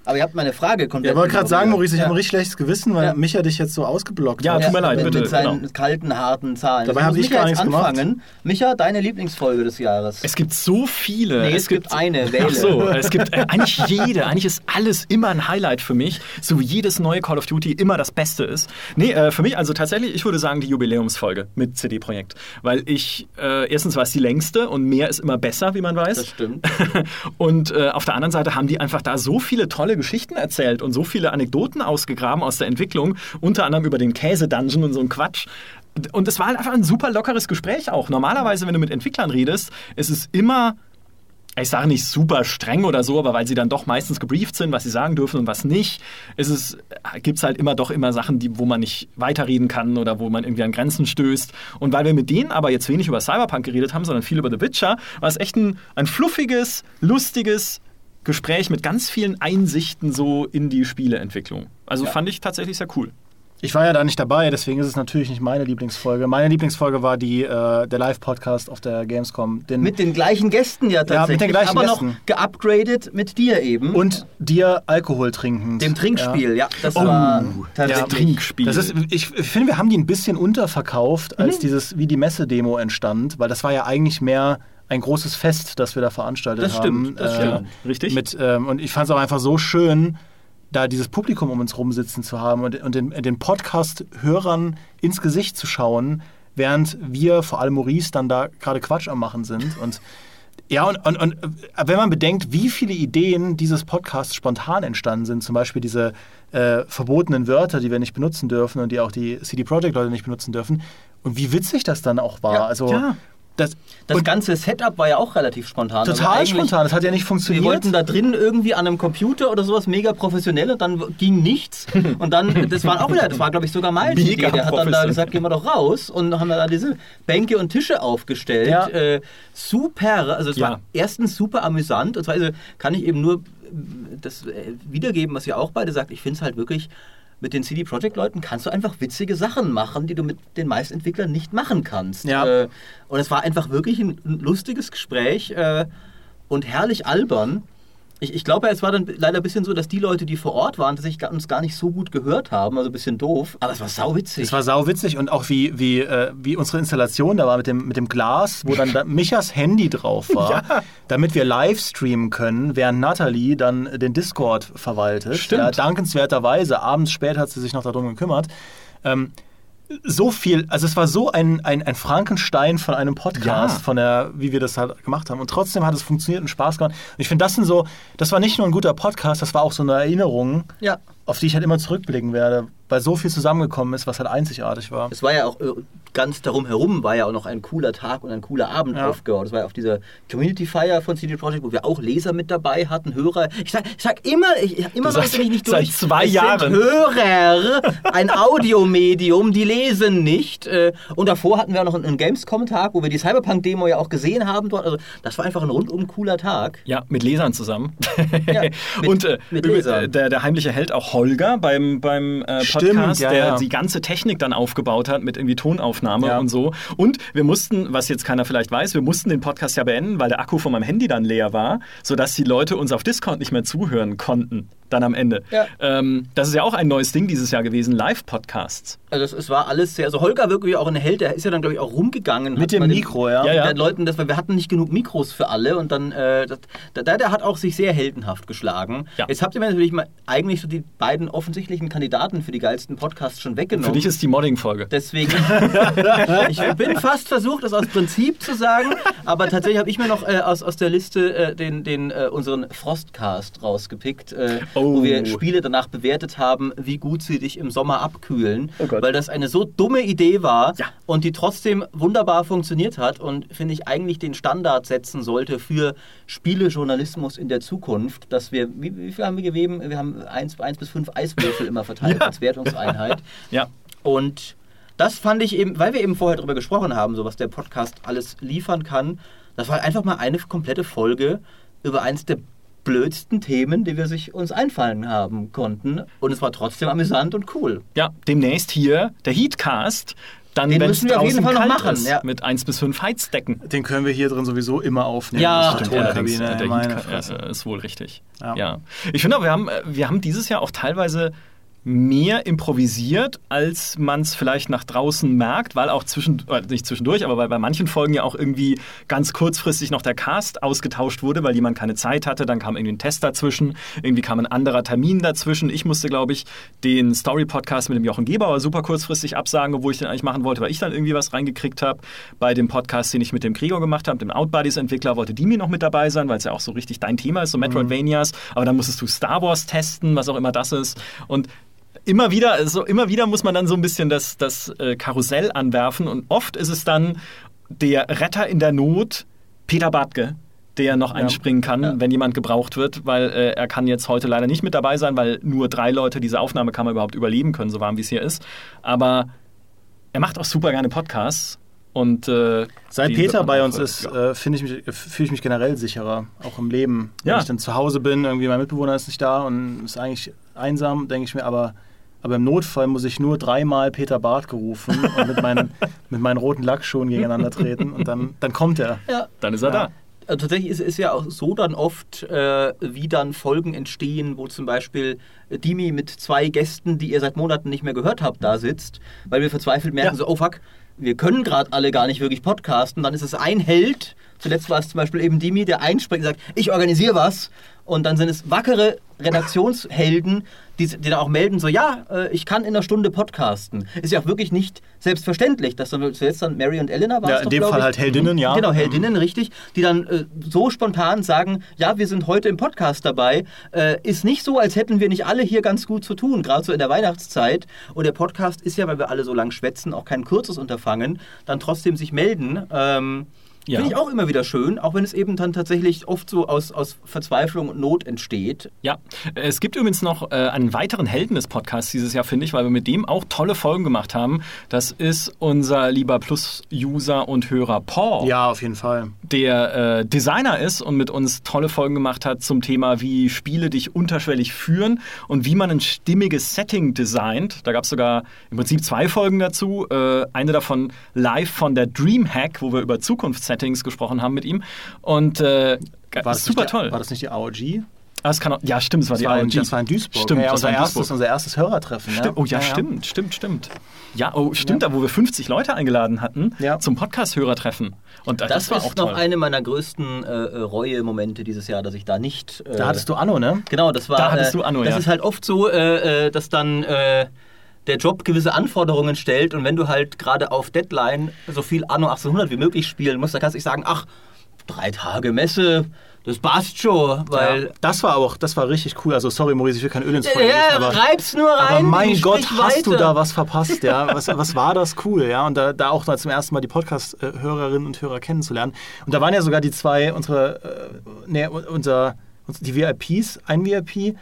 Aber ihr habt meine Frage
komplett. Ja, ich wollte gerade sagen, Maurice, ich ja. habe ein richtig schlechtes Gewissen, weil ja. Micha dich jetzt so ausgeblockt
ja,
hat.
Ja, tut mir leid,
mit,
bitte.
Mit seinen genau. kalten, harten Zahlen.
Dabei habe ich gar nichts anfangen.
gemacht. Micha, deine Lieblingsfolge des Jahres.
Es gibt so viele.
Nee, es, es gibt, gibt, eine, wähle.
Ach so, es gibt äh, eigentlich jede. Eigentlich ist alles immer ein Highlight für mich. So wie jedes neue Call of Duty immer das Beste ist. Nee, äh, für mich also tatsächlich, ich würde sagen, die Jubiläumsfolge mit CD-Projekt. Weil ich, äh, erstens war es die längste und mehr ist immer besser, wie man weiß.
Das stimmt. *laughs*
und äh, auf der anderen Seite haben die einfach da so viele tolle Geschichten erzählt erzählt und so viele Anekdoten ausgegraben aus der Entwicklung, unter anderem über den Käse-Dungeon und so ein Quatsch. Und es war halt einfach ein super lockeres Gespräch auch. Normalerweise, wenn du mit Entwicklern redest, ist es immer ich sage nicht super streng oder so, aber weil sie dann doch meistens gebrieft sind, was sie sagen dürfen und was nicht, gibt es halt immer doch immer Sachen, die, wo man nicht weiterreden kann oder wo man irgendwie an Grenzen stößt. Und weil wir mit denen aber jetzt wenig über Cyberpunk geredet haben, sondern viel über The Witcher, war es echt ein, ein fluffiges, lustiges Gespräch mit ganz vielen Einsichten so in die Spieleentwicklung. Also
Ja.
fand ich tatsächlich sehr cool.
Ich war ja da nicht dabei, deswegen ist es natürlich nicht meine Lieblingsfolge. Meine Lieblingsfolge war die, äh, der Live-Podcast auf der Gamescom. Den
Mit den gleichen Gästen ja tatsächlich.
mit den gleichen
aber
Gästen.
noch geupgradet mit dir eben.
und dir Alkohol trinkend.
dem Trinkspiel, ja. das
Oh,
war
ja,
tatsächlich.
Trinkspiel.
Das ist, ich finde, wir haben die ein bisschen unterverkauft, als
Mhm.
dieses, wie die Messe-Demo entstand, weil das war ja eigentlich mehr ein großes Fest, das wir da veranstaltet
Das
haben.
stimmt, das
Äh,
stimmt.
Richtig?
Mit, ähm, und ich fand es auch einfach so schön, da dieses Publikum um uns rumsitzen zu haben und, und den, den Podcast-Hörern ins Gesicht zu schauen, während wir, vor allem Maurice, dann da gerade Quatsch am Machen sind. Und ja, und, und, und äh, wenn man bedenkt, wie viele Ideen dieses Podcasts spontan entstanden sind, zum Beispiel diese äh, verbotenen Wörter, die wir nicht benutzen dürfen und die auch die CD Projekt-Leute nicht benutzen dürfen, und wie witzig das dann auch war.
Ja,
also,
ja.
Das,
Das ganze Setup war ja auch relativ spontan. Also
total
eigentlich-
spontan, das hat ja nicht funktioniert.
Wir wollten da drin irgendwie an einem Computer oder sowas mega professionell und dann ging nichts. *laughs* Und dann, das war auch wieder, das war glaube ich sogar Miles Idee. Der hat dann da gesagt, gehen wir doch raus und haben da diese Bänke und Tische aufgestellt.
Ja.
Äh, super, also es
Ja.
war erstens super amüsant und zweitens kann ich eben nur äh, das äh, wiedergeben, was ihr auch beide sagt. Ich finde es halt wirklich mit den CD Projekt Leuten kannst du einfach witzige Sachen machen, die du mit den meisten Entwicklern nicht machen kannst.
Ja.
Äh, und es war einfach wirklich ein, ein lustiges Gespräch äh, und herrlich albern. Ich, ich glaube, es war dann leider ein bisschen so, dass die Leute, die vor Ort waren, tatsächlich uns gar nicht so gut gehört haben, also ein bisschen doof. Aber es war sauwitzig.
Es war sauwitzig und auch wie, wie, äh, wie unsere Installation da war mit dem, mit dem Glas, wo dann da Michas Handy drauf *laughs* war,
Ja.
damit wir live streamen können, während Natalie dann den Discord verwaltet.
Stimmt.
Ja, dankenswerterweise, abends spät hat sie sich noch darum gekümmert. Ähm, so viel, also es war so ein, ein, ein Frankenstein von einem Podcast,
Ja.
von der, wie wir das halt gemacht haben. Und trotzdem hat es funktioniert und Spaß gemacht. Und ich finde, das sind so, das war nicht nur ein guter Podcast, das war auch so eine Erinnerung,
ja.
Auf die ich halt immer zurückblicken werde, weil so viel zusammengekommen ist, was halt einzigartig war.
Es war ja auch äh, ganz darum herum, war ja auch noch ein cooler Tag und ein cooler Abend
Ja.
aufgebaut. Das war ja auf dieser Community Fire von CD Projekt, wo wir auch Leser mit dabei hatten, Hörer. Ich sag, ich sag immer, ich, ich- immer noch bin ich nicht
seit
durch.
zwei
es
Jahren.
Hörer, ein Audiomedium, die lesen nicht. Äh, Und davor hatten wir auch noch einen Gamescom-Tag, wo wir die Cyberpunk-Demo ja auch gesehen haben dort. Also das war einfach ein rundum cooler Tag.
Ja, mit Lesern zusammen.
Ja, *laughs* mit-
und äh,
mit Lesern.
äh, der, der heimliche Held auch Holger beim, beim äh,
Stimmt,
Podcast,
ja,
der
ja.
die ganze Technik dann aufgebaut hat mit irgendwie Tonaufnahme
Ja.
und so. Und wir mussten, was jetzt keiner vielleicht weiß, wir mussten den Podcast ja beenden, weil der Akku von meinem Handy dann leer war, sodass die Leute uns auf Discord nicht mehr zuhören konnten. Dann am Ende.
Ja.
Ähm, das ist ja auch ein neues Ding dieses Jahr gewesen, Live-Podcasts.
Also es, es war alles sehr, also Holger wirklich auch ein Held, der ist ja dann glaube ich auch rumgegangen.
Mit dem Mikro, ja.
Ja, ja.
Den Leuten, das, weil wir hatten nicht genug Mikros für alle und dann, äh, das, der, der hat auch sich sehr heldenhaft geschlagen.
Ja.
Jetzt habt ihr mir natürlich mal eigentlich so die beiden offensichtlichen Kandidaten für die geilsten Podcasts schon weggenommen.
Für dich ist die Modding-Folge.
Deswegen, *laughs* ich bin fast versucht, das aus Prinzip zu sagen, aber tatsächlich habe ich mir noch äh, aus, aus der Liste äh, den, den, äh, unseren Frostcast rausgepickt, äh,
Oh.
wo wir Spiele danach bewertet haben, wie gut sie dich im Sommer abkühlen,
Oh
weil das eine so dumme Idee war
Ja.
und die trotzdem wunderbar funktioniert hat und finde ich eigentlich den Standard setzen sollte für Spielejournalismus in der Zukunft, dass wir, wie, wie viel haben wir gegeben? Wir haben eins, eins bis fünf Eiswürfel immer verteilt
Ja.
als Wertungseinheit. *laughs*
Ja.
Und das fand ich eben, weil wir eben vorher darüber gesprochen haben, so was der Podcast alles liefern kann, das war einfach mal eine komplette Folge über eins der blödsten Themen, die wir sich uns einfallen haben konnten. Und es war trotzdem amüsant und cool.
Ja, demnächst hier der Heatcast. Dann,
Den
wenn es
müssen wir auf jeden
draußen
Fall noch machen,
ist,
ja.
mit 1 bis 5 Heizdecken.
Den können wir hier drin sowieso immer aufnehmen.
Ja,
Das
stimmt,
allerdings, der Heat ist wohl richtig.
Ja.
Ja. Ich finde, aber, wir haben, wir haben dieses Jahr auch teilweise mehr improvisiert, als man es vielleicht nach draußen merkt, weil auch zwischen, äh, nicht zwischendurch, aber weil bei manchen Folgen ja auch irgendwie ganz kurzfristig noch der Cast ausgetauscht wurde, weil jemand keine Zeit hatte, dann kam irgendwie ein Test dazwischen, irgendwie kam ein anderer Termin dazwischen. Ich musste, glaube ich, den Story-Podcast mit dem Jochen Gebauer super kurzfristig absagen, obwohl ich den eigentlich machen wollte, weil ich dann irgendwie was reingekriegt habe. Bei dem Podcast, den ich mit dem Gregor gemacht habe, dem Outbuddies-Entwickler, wollte Dimi noch mit dabei sein, weil es ja auch so richtig dein Thema ist, so Metroidvanias. Aber dann musstest du Star Wars testen, was auch immer das ist. Und immer wieder, also immer wieder muss man dann so ein bisschen das, das äh, Karussell anwerfen und oft ist es dann der Retter in der Not, Peter Bartke, der noch einspringen kann,
Ja.
wenn jemand gebraucht wird, weil äh, er kann jetzt heute leider nicht mit dabei sein, weil nur drei Leute diese Aufnahmekammer überhaupt überleben können, so warm wie es hier ist. Aber er macht auch super gerne Podcasts. Und, äh,
Seit Peter bei uns ist,
ja.
äh, finde ich mich, fühle ich mich generell sicherer, auch im Leben. Wenn
Ja.
ich dann zu Hause bin, irgendwie mein Mitbewohner ist nicht da und ist eigentlich einsam, denke ich mir, aber, aber im Notfall muss ich nur dreimal Peter Barth gerufen und mit meinen, *laughs* mit meinen roten Lackschuhen gegeneinander treten und dann, dann kommt er.
Ja.
Dann ist er
Ja.
da.
Also tatsächlich ist es ja auch so dann oft, äh, wie dann Folgen entstehen, wo zum Beispiel äh, Dimi mit zwei Gästen, die ihr seit Monaten nicht mehr gehört habt, da sitzt, weil wir verzweifelt merken,
Ja.
so, oh fuck, wir können gerade alle gar nicht wirklich podcasten. Dann ist es ein Held, zuletzt war es zum Beispiel eben Dimi, der einspringt und sagt, ich organisiere was. Und dann sind es wackere Redaktionshelden, die, die dann auch melden, so ja, äh, ich kann in einer Stunde podcasten. Ist ja auch wirklich nicht selbstverständlich, dass dann zuletzt dann Mary und Elena waren.
Ja, in dem Fall halt Heldinnen, ja.
Genau, Heldinnen, richtig, die dann äh, so spontan sagen, ja, wir sind heute im Podcast dabei. Äh, ist nicht so, als hätten wir nicht alle hier ganz gut zu tun, gerade so in der Weihnachtszeit. Und der Podcast ist ja, weil wir alle so lang schwätzen, auch kein kurzes Unterfangen, dann trotzdem sich melden. Ähm,
Ja.
Finde ich auch immer wieder schön, auch wenn es eben dann tatsächlich oft so aus, aus Verzweiflung und Not entsteht.
Ja, es gibt übrigens noch äh, einen weiteren Helden des Podcasts dieses Jahr, finde ich, weil wir mit dem auch tolle Folgen gemacht haben. Das ist unser lieber Plus-User und Hörer Paul.
Ja, auf jeden Fall.
der äh, Designer ist und mit uns tolle Folgen gemacht hat zum Thema, wie Spiele dich unterschwellig führen und wie man ein stimmiges Setting designt. Da gab es sogar im Prinzip zwei Folgen dazu. Äh, eine davon live von der Dreamhack, wo wir über Zukunftssettings gesprochen haben mit ihm. Und äh,
War das
super
die,
toll.
War das nicht die AOG?
Ah, das kann auch, ja, stimmt, es war
Das
die
war, in,
AOG.
das war in Duisburg.
Stimmt,
ja, ja,
das
unser,
war in
erstes,
Duisburg.
unser erstes Hörertreffen.
Stimmt, oh ja, stimmt, stimmt, stimmt. Ja, oh, stimmt, da wo wir 50 Leute eingeladen hatten
Ja.
zum Podcast-Hörertreffen. Und äh, das,
Das,
war
ist
auch
noch
toll.
eine meiner größten äh, äh, Reue-Momente dieses Jahr, dass ich da nicht. Äh,
Da hattest du Anno, ne?
Genau, das war.
Da hattest
äh,
du Anno,
Das
ja.
ist halt oft so, äh, äh, dass dann äh, der Job gewisse Anforderungen stellt und wenn du halt gerade auf Deadline so viel Anno 1800 wie möglich spielen musst, dann kannst du nicht sagen, ach, drei Tage Messe, das passt schon, weil.
ja. Das war auch, das war richtig cool. Also sorry, Maurice, ich will kein Öl ins Feuer
Ja,
gießen, aber,
reib's nur rein.
aber mein Gott, hast du
weiter.
da was verpasst, ja? Was, was war das cool, ja? Und da, da auch mal zum ersten Mal die Podcast-Hörerinnen und Hörer kennenzulernen. Und da waren ja sogar die zwei, unsere, äh, nee, unser, uns- die VIPs, ein VIP.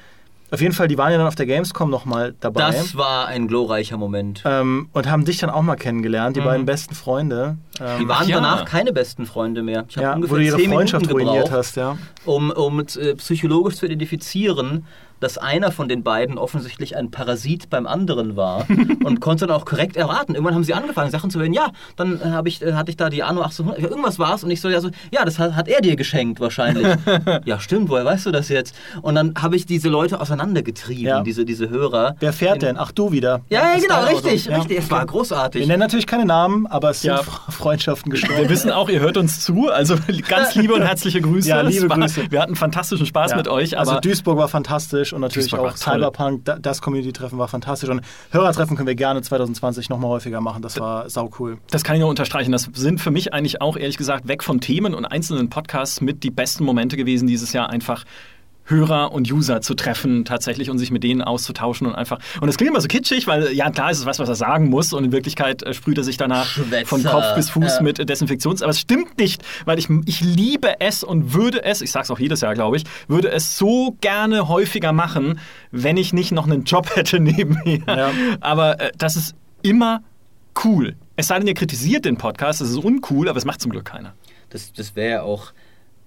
Auf jeden Fall, die waren ja dann auf der Gamescom nochmal dabei.
Das war ein glorreicher Moment.
ähm, und haben dich dann auch mal kennengelernt, die beiden besten Freunde. Ähm,
Die waren
ja.
danach keine besten Freunde mehr. Ich habe
ja,
ungefähr
wo du ihre
zehn
Freundschaft
Minuten
ruiniert
gebraucht,
hast, ja.
um, um äh, psychologisch zu identifizieren, dass einer von den beiden offensichtlich ein Parasit beim anderen war *laughs* und konnte dann auch korrekt erraten. Irgendwann haben sie angefangen, Sachen zu hören. Ja, dann äh, ich, äh, hatte ich da die Anno 1800, ja, irgendwas war es und ich so, ja, so, ja das hat, hat er dir geschenkt wahrscheinlich. *laughs* ja, stimmt, woher weißt du das jetzt? Und dann habe ich diese Leute auseinandergetrieben,
Ja.
diese, diese Hörer.
Wer fährt
In-
denn? Ach, du wieder.
Ja, ja, genau, richtig,
Ja.
richtig. Es war großartig.
Wir nennen natürlich keine Namen, aber es sind *laughs* Freundschaften gestorben.
Wir wissen auch, ihr hört uns zu. Also ganz liebe und herzliche Grüße.
Ja, liebe
war,
Grüße.
Wir hatten fantastischen Spaß
Ja.
mit euch. Aber
also Duisburg war fantastisch und natürlich auch
toll.
Cyberpunk, da- das Community-Treffen war fantastisch und Hörertreffen können wir gerne 2020 nochmal häufiger machen, das war sau cool.
das kann ich nur unterstreichen. Das sind für mich eigentlich auch, ehrlich gesagt, weg von Themen und einzelnen Podcasts mit die besten Momente gewesen dieses Jahr einfach. Hörer und User zu treffen tatsächlich und sich mit denen auszutauschen und einfach. Und das klingt immer so kitschig, weil ja klar ist es was, was er sagen muss und in Wirklichkeit äh, sprüht er sich danach
Schwätzer.
von Kopf bis Fuß
Ja.
mit Desinfektions. Aber es stimmt nicht, weil ich, ich liebe es und würde es, ich sag's auch jedes Jahr, glaube ich, würde es so gerne häufiger machen, wenn ich nicht noch einen Job *laughs* hätte nebenher.
Ja.
Aber äh, das ist immer cool. Es sei denn, ihr kritisiert den Podcast, das ist uncool, aber es macht zum Glück keiner.
Das, das wäre ja auch.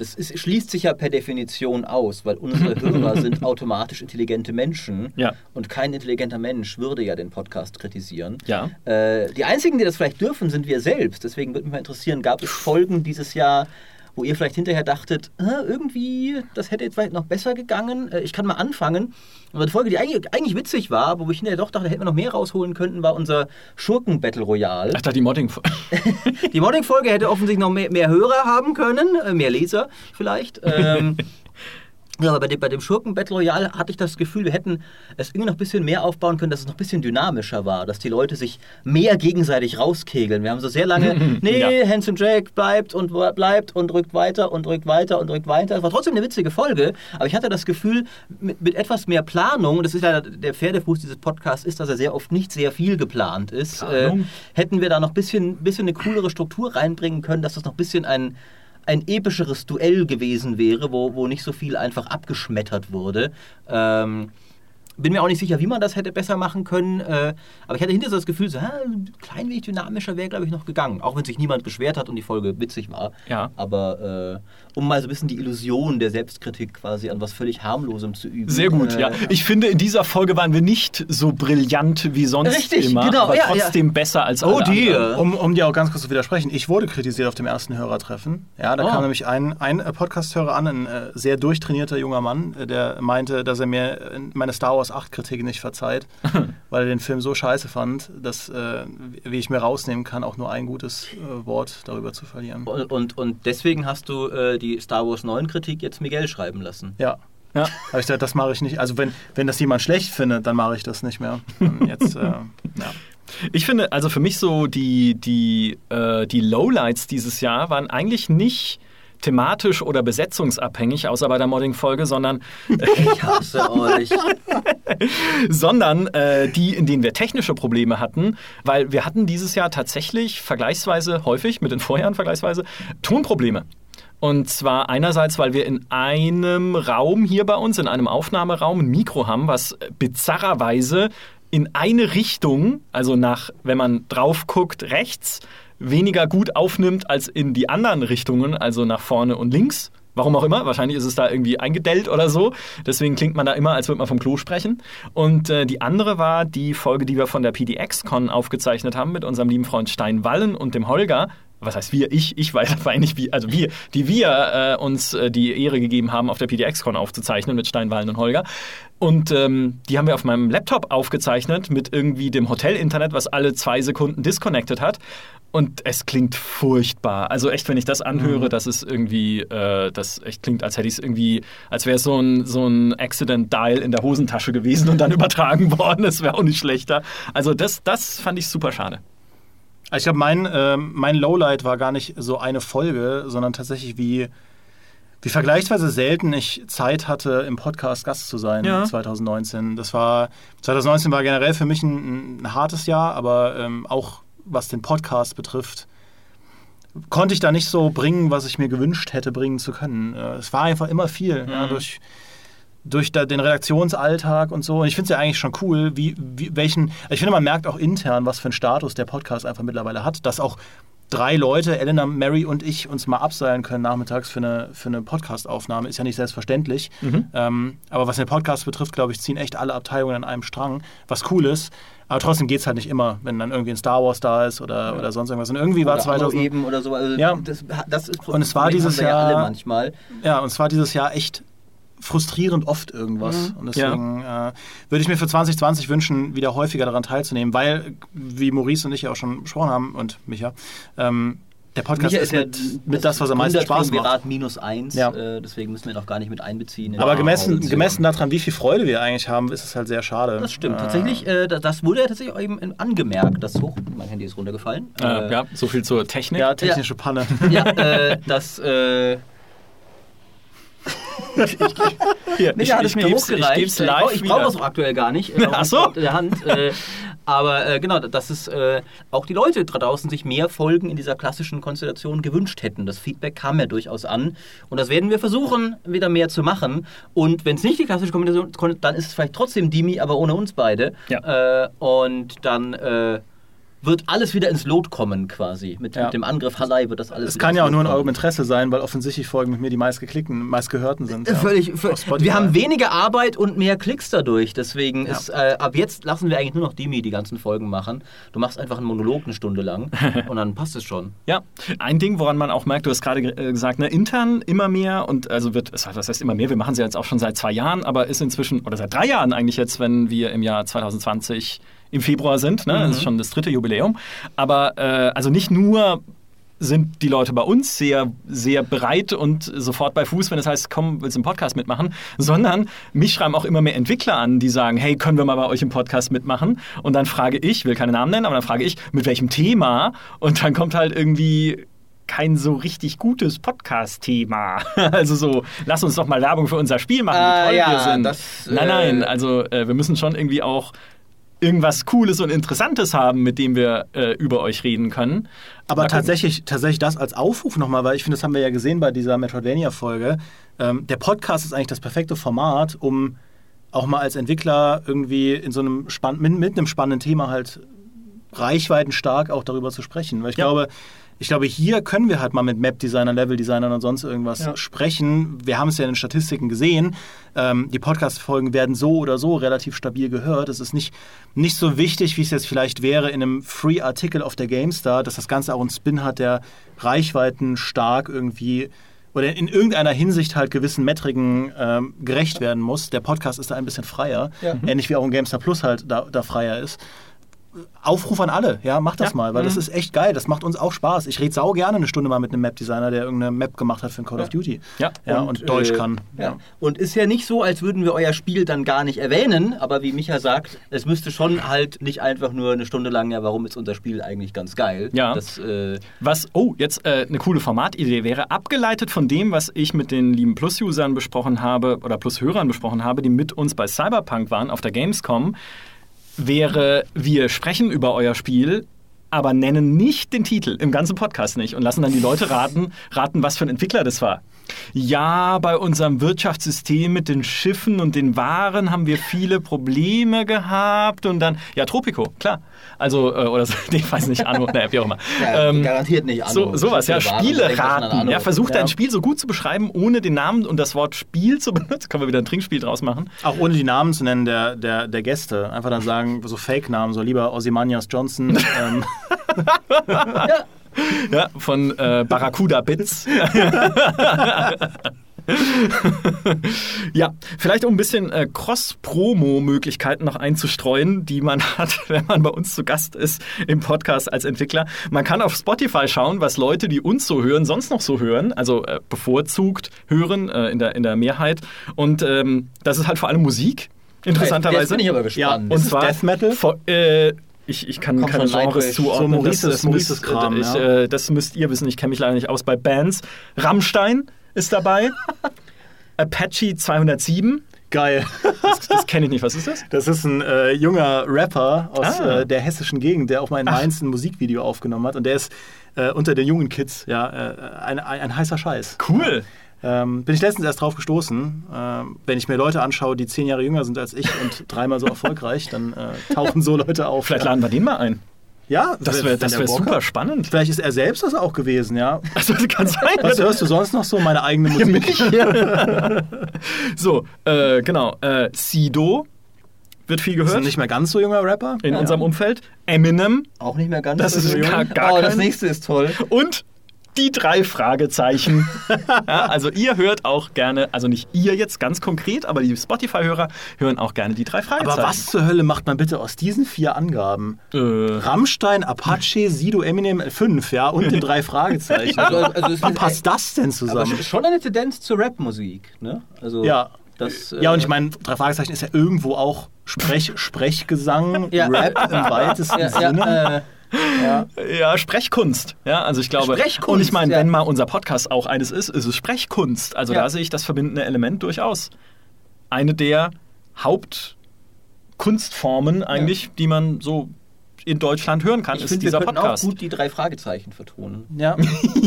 Das ist, schließt sich ja per Definition aus, weil unsere *laughs* Hörer sind automatisch intelligente Menschen.
Ja.
Und kein intelligenter Mensch würde ja den Podcast kritisieren.
Ja.
Äh, die einzigen, die das vielleicht dürfen, sind wir selbst. Deswegen würde mich mal interessieren, gab es Folgen dieses Jahr, wo ihr vielleicht hinterher dachtet, "Äh, irgendwie, das hätte jetzt vielleicht noch besser gegangen. Äh, ich kann mal anfangen. Aber die Folge, die eigentlich, eigentlich witzig war, wo ich hinterher doch dachte, hätten wir noch mehr rausholen können, war unser Schurken-Battle Royale.
Ach, da die Modding. *laughs*
Die Modding-Folge hätte offensichtlich noch mehr, mehr Hörer haben können, äh, mehr Leser vielleicht. Ähm, *laughs* ja, aber bei dem, bei dem Schurken-Battle Royale hatte ich das Gefühl, wir hätten es irgendwie noch ein bisschen mehr aufbauen können, dass es noch ein bisschen dynamischer war, dass die Leute sich mehr gegenseitig rauskegeln. Wir haben so sehr lange, *laughs* nee,
Ja.
Handsome Jack bleibt und bleibt und rückt weiter und rückt weiter und rückt weiter. Es war trotzdem eine witzige Folge, aber ich hatte das Gefühl, mit, mit etwas mehr Planung, und das ist ja der Pferdefuß dieses Podcasts, ist, dass er sehr oft nicht sehr viel geplant ist, äh, hätten wir da noch ein bisschen, bisschen eine coolere Struktur reinbringen können, dass das noch ein bisschen ein, ein epischeres Duell gewesen wäre, wo, wo nicht so viel einfach abgeschmettert wurde. Ähm, bin mir auch nicht sicher, wie man das hätte besser machen können. Äh, aber ich hatte hinterher so das Gefühl, so, ha, ein klein wenig dynamischer wäre, glaube ich, noch gegangen. Auch wenn sich niemand beschwert hat und die Folge witzig war.
Ja.
Aber äh, um mal so ein bisschen die Illusion der Selbstkritik quasi an was völlig harmlosem zu üben.
Sehr gut,
äh,
ja. Ich finde, in dieser Folge waren wir nicht so brillant wie sonst
Richtig,
immer,
genau,
aber
ja,
trotzdem besser als alle
Oh, die.
anderen.
Um, um dir auch ganz kurz zu widersprechen, ich wurde kritisiert auf dem ersten Hörertreffen. Ja, da
Oh.
kam nämlich ein, ein äh, Podcast-Hörer an, ein äh, sehr durchtrainierter junger Mann, äh, der meinte, dass er mir äh, meine Star Wars 8-Kritik nicht verzeiht, *laughs* weil er den Film so scheiße fand, dass, äh, wie ich mir rausnehmen kann, auch nur ein gutes äh, Wort darüber zu verlieren.
Und, und, und deswegen hast du äh, die Star Wars 9 Kritik jetzt Miguel schreiben lassen.
Ja.
Ja.
Habe ich gesagt, das mache ich nicht. Also wenn, wenn das jemand schlecht findet, dann mache ich das nicht mehr. Und jetzt, äh, ja. *laughs*
Ich finde, also für mich so die, die, äh, die Lowlights dieses Jahr waren eigentlich nicht thematisch oder besetzungsabhängig, außer bei der Modding-Folge, sondern, *laughs*
Ich hasse euch. *laughs*
sondern äh, die, in denen wir technische Probleme hatten, weil wir hatten dieses Jahr tatsächlich vergleichsweise häufig, mit den Vorjahren vergleichsweise, Tonprobleme. Und zwar einerseits, weil wir in einem Raum hier bei uns, in einem Aufnahmeraum, ein Mikro haben, was bizarrerweise in eine Richtung, also nach, wenn man drauf guckt, rechts, weniger gut aufnimmt als in die anderen Richtungen, also nach vorne und links. Warum auch immer, wahrscheinlich ist es da irgendwie eingedellt oder so. Deswegen klingt man da immer, als würde man vom Klo sprechen. Und äh, die andere war die Folge, die wir von der PDX-Con aufgezeichnet haben mit unserem lieben Freund Stein Wallen und dem Holger. Was heißt wir? Ich, ich war war eigentlich wie, also wir, die wir äh, uns äh, die Ehre gegeben haben, auf der PDX-Con aufzuzeichnen mit Stein Wallen und Holger. Und ähm, die haben wir auf meinem Laptop aufgezeichnet mit irgendwie dem Hotel-Internet, was alle zwei Sekunden disconnected hat. Und es klingt furchtbar. Also echt, wenn ich das anhöre, das ist irgendwie, äh, das echt klingt, als hätte ich es irgendwie, als wäre es so ein, so ein Accident-Dial in der Hosentasche gewesen und dann *laughs* übertragen worden. Das wäre auch nicht schlechter. Also das, das fand ich super schade.
Also ich glaube, mein, ähm, mein Lowlight war gar nicht so eine Folge, sondern tatsächlich wie, wie vergleichsweise selten ich Zeit hatte, im Podcast Gast zu sein
Ja.
2019. Das war 2019 war generell für mich ein, ein hartes Jahr, aber ähm, auch was den Podcast betrifft, konnte ich da nicht so bringen, was ich mir gewünscht hätte bringen zu können. Äh, es war einfach immer viel. Ja, durch durch den Redaktionsalltag und so. Und ich finde es ja eigentlich schon cool, wie, wie welchen. Ich finde, man merkt auch intern, was für einen Status der Podcast einfach mittlerweile hat, dass auch drei Leute, Elena, Mary und ich, uns mal abseilen können nachmittags für eine, für eine Podcast-Aufnahme. Ist ja nicht selbstverständlich. Ähm, aber was den Podcast betrifft, glaube ich, ziehen echt alle Abteilungen an einem Strang, was cool ist. Aber trotzdem geht es halt nicht immer, wenn dann irgendwie ein Star Wars da ist oder, oder sonst irgendwas. Und irgendwie war
Oder Anno
2000.
eben oder so. Also
Ja.
das, das ist
Und es war dieses
ja
Jahr-
alle manchmal.
Ja, und es war dieses Jahr echt frustrierend oft irgendwas. Und deswegen äh, würde ich mir für 2020 wünschen, wieder häufiger daran teilzunehmen, weil, wie Maurice und ich ja auch schon besprochen haben, und Micha, ähm, der Podcast
Micha
ist mit, mit das, was am meisten Spaß macht.
Grad minus eins,
Ja.
äh, deswegen müssen wir noch gar nicht mit einbeziehen. in
Aber gemessen, gemessen daran, wie viel Freude wir eigentlich haben, ist es halt sehr schade.
Das stimmt.
Äh,
Tatsächlich, äh, das- wurde ja tatsächlich auch eben angemerkt. Das hoch, mein Handy ist runtergefallen.
Äh, ja, so viel zur Technik.
Ja, technische Panne.
ja *laughs* äh, das. Äh, Micha hat es mir hochgereicht.
Ich geb's
Äh,
live
ich brauche es auch aktuell gar nicht. äh, *laughs*
Ach so.
auf der Hand. *laughs* Äh, aber äh, genau, dass es äh, auch die Leute da draußen sich mehr Folgen in dieser klassischen Konstellation gewünscht hätten. Das Feedback kam ja durchaus an. Und das werden wir versuchen, wieder mehr zu machen. Und wenn es nicht die klassische Kombination ist, dann ist es vielleicht trotzdem Dimi, aber ohne uns beide.
Ja.
Äh, und dann. Wird alles wieder ins Lot kommen quasi. Mit,
Ja.
mit dem Angriff Halai wird das alles
Es kann ja auch nur in eurem Interesse sein, weil offensichtlich Folgen mit mir die meistgeklickten, meistgehörten sind. ja.
Völlig, völlig. Wir haben weniger Arbeit und mehr Klicks dadurch. Deswegen
Ja.
ist äh, ab jetzt lassen wir eigentlich nur noch Dimi die ganzen Folgen machen. Du machst einfach einen Monolog eine Stunde lang *laughs* und dann passt es schon.
Ja, ein Ding, woran man auch merkt, du hast gerade äh, gesagt, ne, intern immer mehr und also wird, was heißt immer mehr, wir machen es ja jetzt auch schon seit zwei Jahren, aber ist inzwischen, oder seit drei Jahren eigentlich jetzt, wenn wir im Jahr 2020 im Februar sind, ne? das ist schon das dritte Jubiläum, aber äh, also nicht nur sind die Leute bei uns sehr, sehr bereit und sofort bei Fuß, wenn es heißt, komm, willst du einen Podcast mitmachen, sondern mich schreiben auch immer mehr Entwickler an, die sagen, hey, können wir mal bei euch im Podcast mitmachen? Und dann frage ich, will keine Namen nennen, aber dann frage ich, mit welchem Thema? Und dann kommt halt irgendwie kein so richtig gutes Podcast-Thema. *laughs* Also so, lass uns doch mal Werbung für unser Spiel machen,
Ah,
wie toll
ja,
wir sind.
das,
nein,
äh,
nein, also äh, wir müssen schon irgendwie auch irgendwas Cooles und Interessantes haben, mit dem wir äh, über euch reden können.
Aber tatsächlich, tatsächlich das als Aufruf nochmal, weil ich finde, das haben wir ja gesehen bei dieser Metroidvania-Folge. Ähm, der Podcast ist eigentlich das perfekte Format, um auch mal als Entwickler irgendwie in so einem spann mit, mit einem spannenden Thema halt reichweitenstark auch darüber zu sprechen. Weil ich
Ja.
glaube, ich glaube, hier können wir halt mal mit Map-Designern, Level-Designern und sonst irgendwas
Ja.
sprechen. Wir haben es ja in den Statistiken gesehen. Ähm, die Podcast-Folgen werden so oder so relativ stabil gehört. Es ist nicht, nicht so wichtig, wie es jetzt vielleicht wäre in einem Free-Artikel auf der GameStar, dass das Ganze auch einen Spin hat, der Reichweiten stark irgendwie oder in irgendeiner Hinsicht halt gewissen Metriken ähm, gerecht werden muss. Der Podcast ist da ein bisschen freier,
Ja.
ähnlich wie auch ein GameStar Plus halt da, da freier ist. Aufruf an alle, ja, macht das
Ja.
mal, weil das
Mhm.
ist echt geil. Das macht uns auch Spaß. Ich rede sau gerne eine Stunde mal mit einem Map-Designer, der irgendeine Map gemacht hat für ein Call of Duty.
Ja.
ja und, Deutsch
äh,
kann.
Ja. Und ist ja nicht so, als würden wir euer Spiel dann gar nicht erwähnen, aber wie Micha sagt, es müsste schon halt nicht einfach nur eine Stunde lang, ja, warum ist unser Spiel eigentlich ganz geil?
Ja.
Das, äh,
Was, oh, jetzt äh, eine coole Formatidee wäre, abgeleitet von dem, was ich mit den lieben Plus-Usern besprochen habe oder Plus-Hörern besprochen habe, die mit uns bei Cyberpunk waren auf der Gamescom, wäre, wir sprechen über euer Spiel, aber nennen nicht den Titel, im ganzen Podcast nicht und lassen dann die Leute raten, raten, was für ein Entwickler das war. Ja, bei unserem Wirtschaftssystem mit den Schiffen und den Waren haben wir viele Probleme gehabt und dann, ja, Tropico, klar. Also, äh, oder so, *laughs* ich weiß nicht, Anno, ne, wie auch immer.
ja,
Ähm,
garantiert nicht
so,
Anno.
sowas, ja, Spiele raten. Ja, versucht
Ja.
ein Spiel so gut zu beschreiben, ohne den Namen und das Wort Spiel zu *laughs* benutzen. Können wir wieder ein Trinkspiel draus machen.
Auch ohne die Namen zu nennen der, der, der Gäste. Einfach dann sagen, so Fake-Namen, so lieber Ozymandias Johnson. *laughs* ähm,
Ja, *laughs* von äh, Barracuda Bits. *laughs* ja, vielleicht um ein bisschen äh, Cross-Promo-Möglichkeiten noch einzustreuen, die man *laughs* hat, wenn man bei uns zu Gast ist im Podcast als Entwickler. Man kann auf Spotify schauen, was Leute, die uns so hören, sonst noch so hören, also äh, bevorzugt hören äh, in, der, in der Mehrheit. Und ähm, das ist halt vor allem Musik, interessanterweise.
Jetzt bin ich aber gespannt.
Ja,
Und
Ist
zwar
Death Metal?
Vor, äh, ich, ich kann keine Genres zuordnen.
So Maurices-
das, das,
Maurices
müsst,
Kram,
ich,
ja.
äh, das müsst ihr wissen. Ich kenne mich leider nicht aus bei Bands. Rammstein ist dabei. *laughs* Apache 207.
geil.
Das, das kenne ich nicht. Was ist das?
Das ist ein äh, junger Rapper aus
Ah.
äh, der hessischen Gegend, der auch mal in Mainz ein Musikvideo aufgenommen hat. Und der ist äh, unter den jungen Kids ja äh, ein, ein, ein heißer Scheiß.
Cool.
Ähm, bin ich letztens erst drauf gestoßen. Ähm, wenn ich mir Leute anschaue, die zehn Jahre jünger sind als ich und *laughs* dreimal so erfolgreich, dann äh, tauchen so Leute auf.
Vielleicht
ja.
laden wir den mal ein.
Ja,
Das wäre das wär super spannend.
Vielleicht ist er selbst das auch gewesen, ja. *laughs*
Also, das kann sein.
Was hörst du sonst noch so? Meine eigene Musik. *laughs*
So, äh, genau. Äh, Sido wird viel
Ist
gehört
ein nicht mehr ganz so junger Rapper.
in
Ja.
unserem Umfeld. Eminem
Auch nicht mehr ganz
Das
so
ist
jung.
gar- gar
Oh, das nächste ist toll.
und die drei Fragezeichen. *laughs* ja, also ihr hört auch gerne, also nicht ihr jetzt ganz konkret, aber die Spotify-Hörer hören auch gerne die drei Fragezeichen.
Aber was zur Hölle macht man bitte aus diesen vier Angaben?
Äh,
Rammstein, Apache, Sido, Eminem, fünf, ja, und den drei Fragezeichen.
Also, also es
Wie
ist-
passt das denn
Aber
zusammen?
sch- schon eine Tendenz zur Rapmusik, ne? Also
Ja.
das,
ja, und
äh,
ich meine, drei Fragezeichen ist ja irgendwo auch Sprech, Sprechgesang,
Ja.
Rap im weitesten
ja,
Sinne.
ja, äh,
Ja.
ja, Sprechkunst. Ja, also ich glaube.
Sprechkunst,
Und ich meine,
ja.
wenn mal unser Podcast auch eines ist, ist es Sprechkunst. Also
Ja.
da sehe ich das verbindende Element durchaus. Eine der Hauptkunstformen eigentlich, die man so in Deutschland hören kann,
ich
ist
finde, wir
dieser
könnten
Podcast.
auch gut die drei Fragezeichen vertonen.
Ja.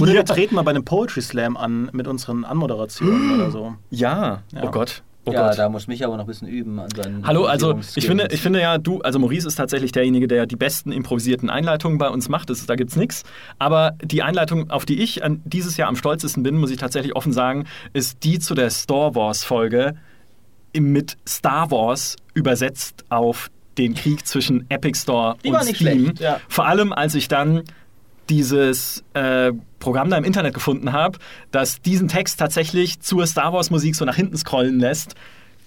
Oder wir *laughs* treten mal bei einem Poetry Slam an mit unseren Anmoderationen oder so.
Ja.
Ja.
Oh Gott. Oh
ja,
Gott.
da muss mich aber noch ein bisschen üben
Hallo, also ich finde, ich finde ja, du, also Maurice ist tatsächlich derjenige, der die besten improvisierten Einleitungen bei uns macht. Das, da gibt's nichts. Aber die Einleitung, auf die ich an dieses Jahr am stolzesten bin, muss ich tatsächlich offen sagen, ist die zu der Star Wars-Folge mit Star Wars übersetzt auf den Krieg zwischen Epic Store
Die
und Steam.
schlecht, ja.
Vor allem, als ich dann dieses äh, Programm da im Internet gefunden habe, das diesen Text tatsächlich zur Star Wars Musik so nach hinten scrollen lässt.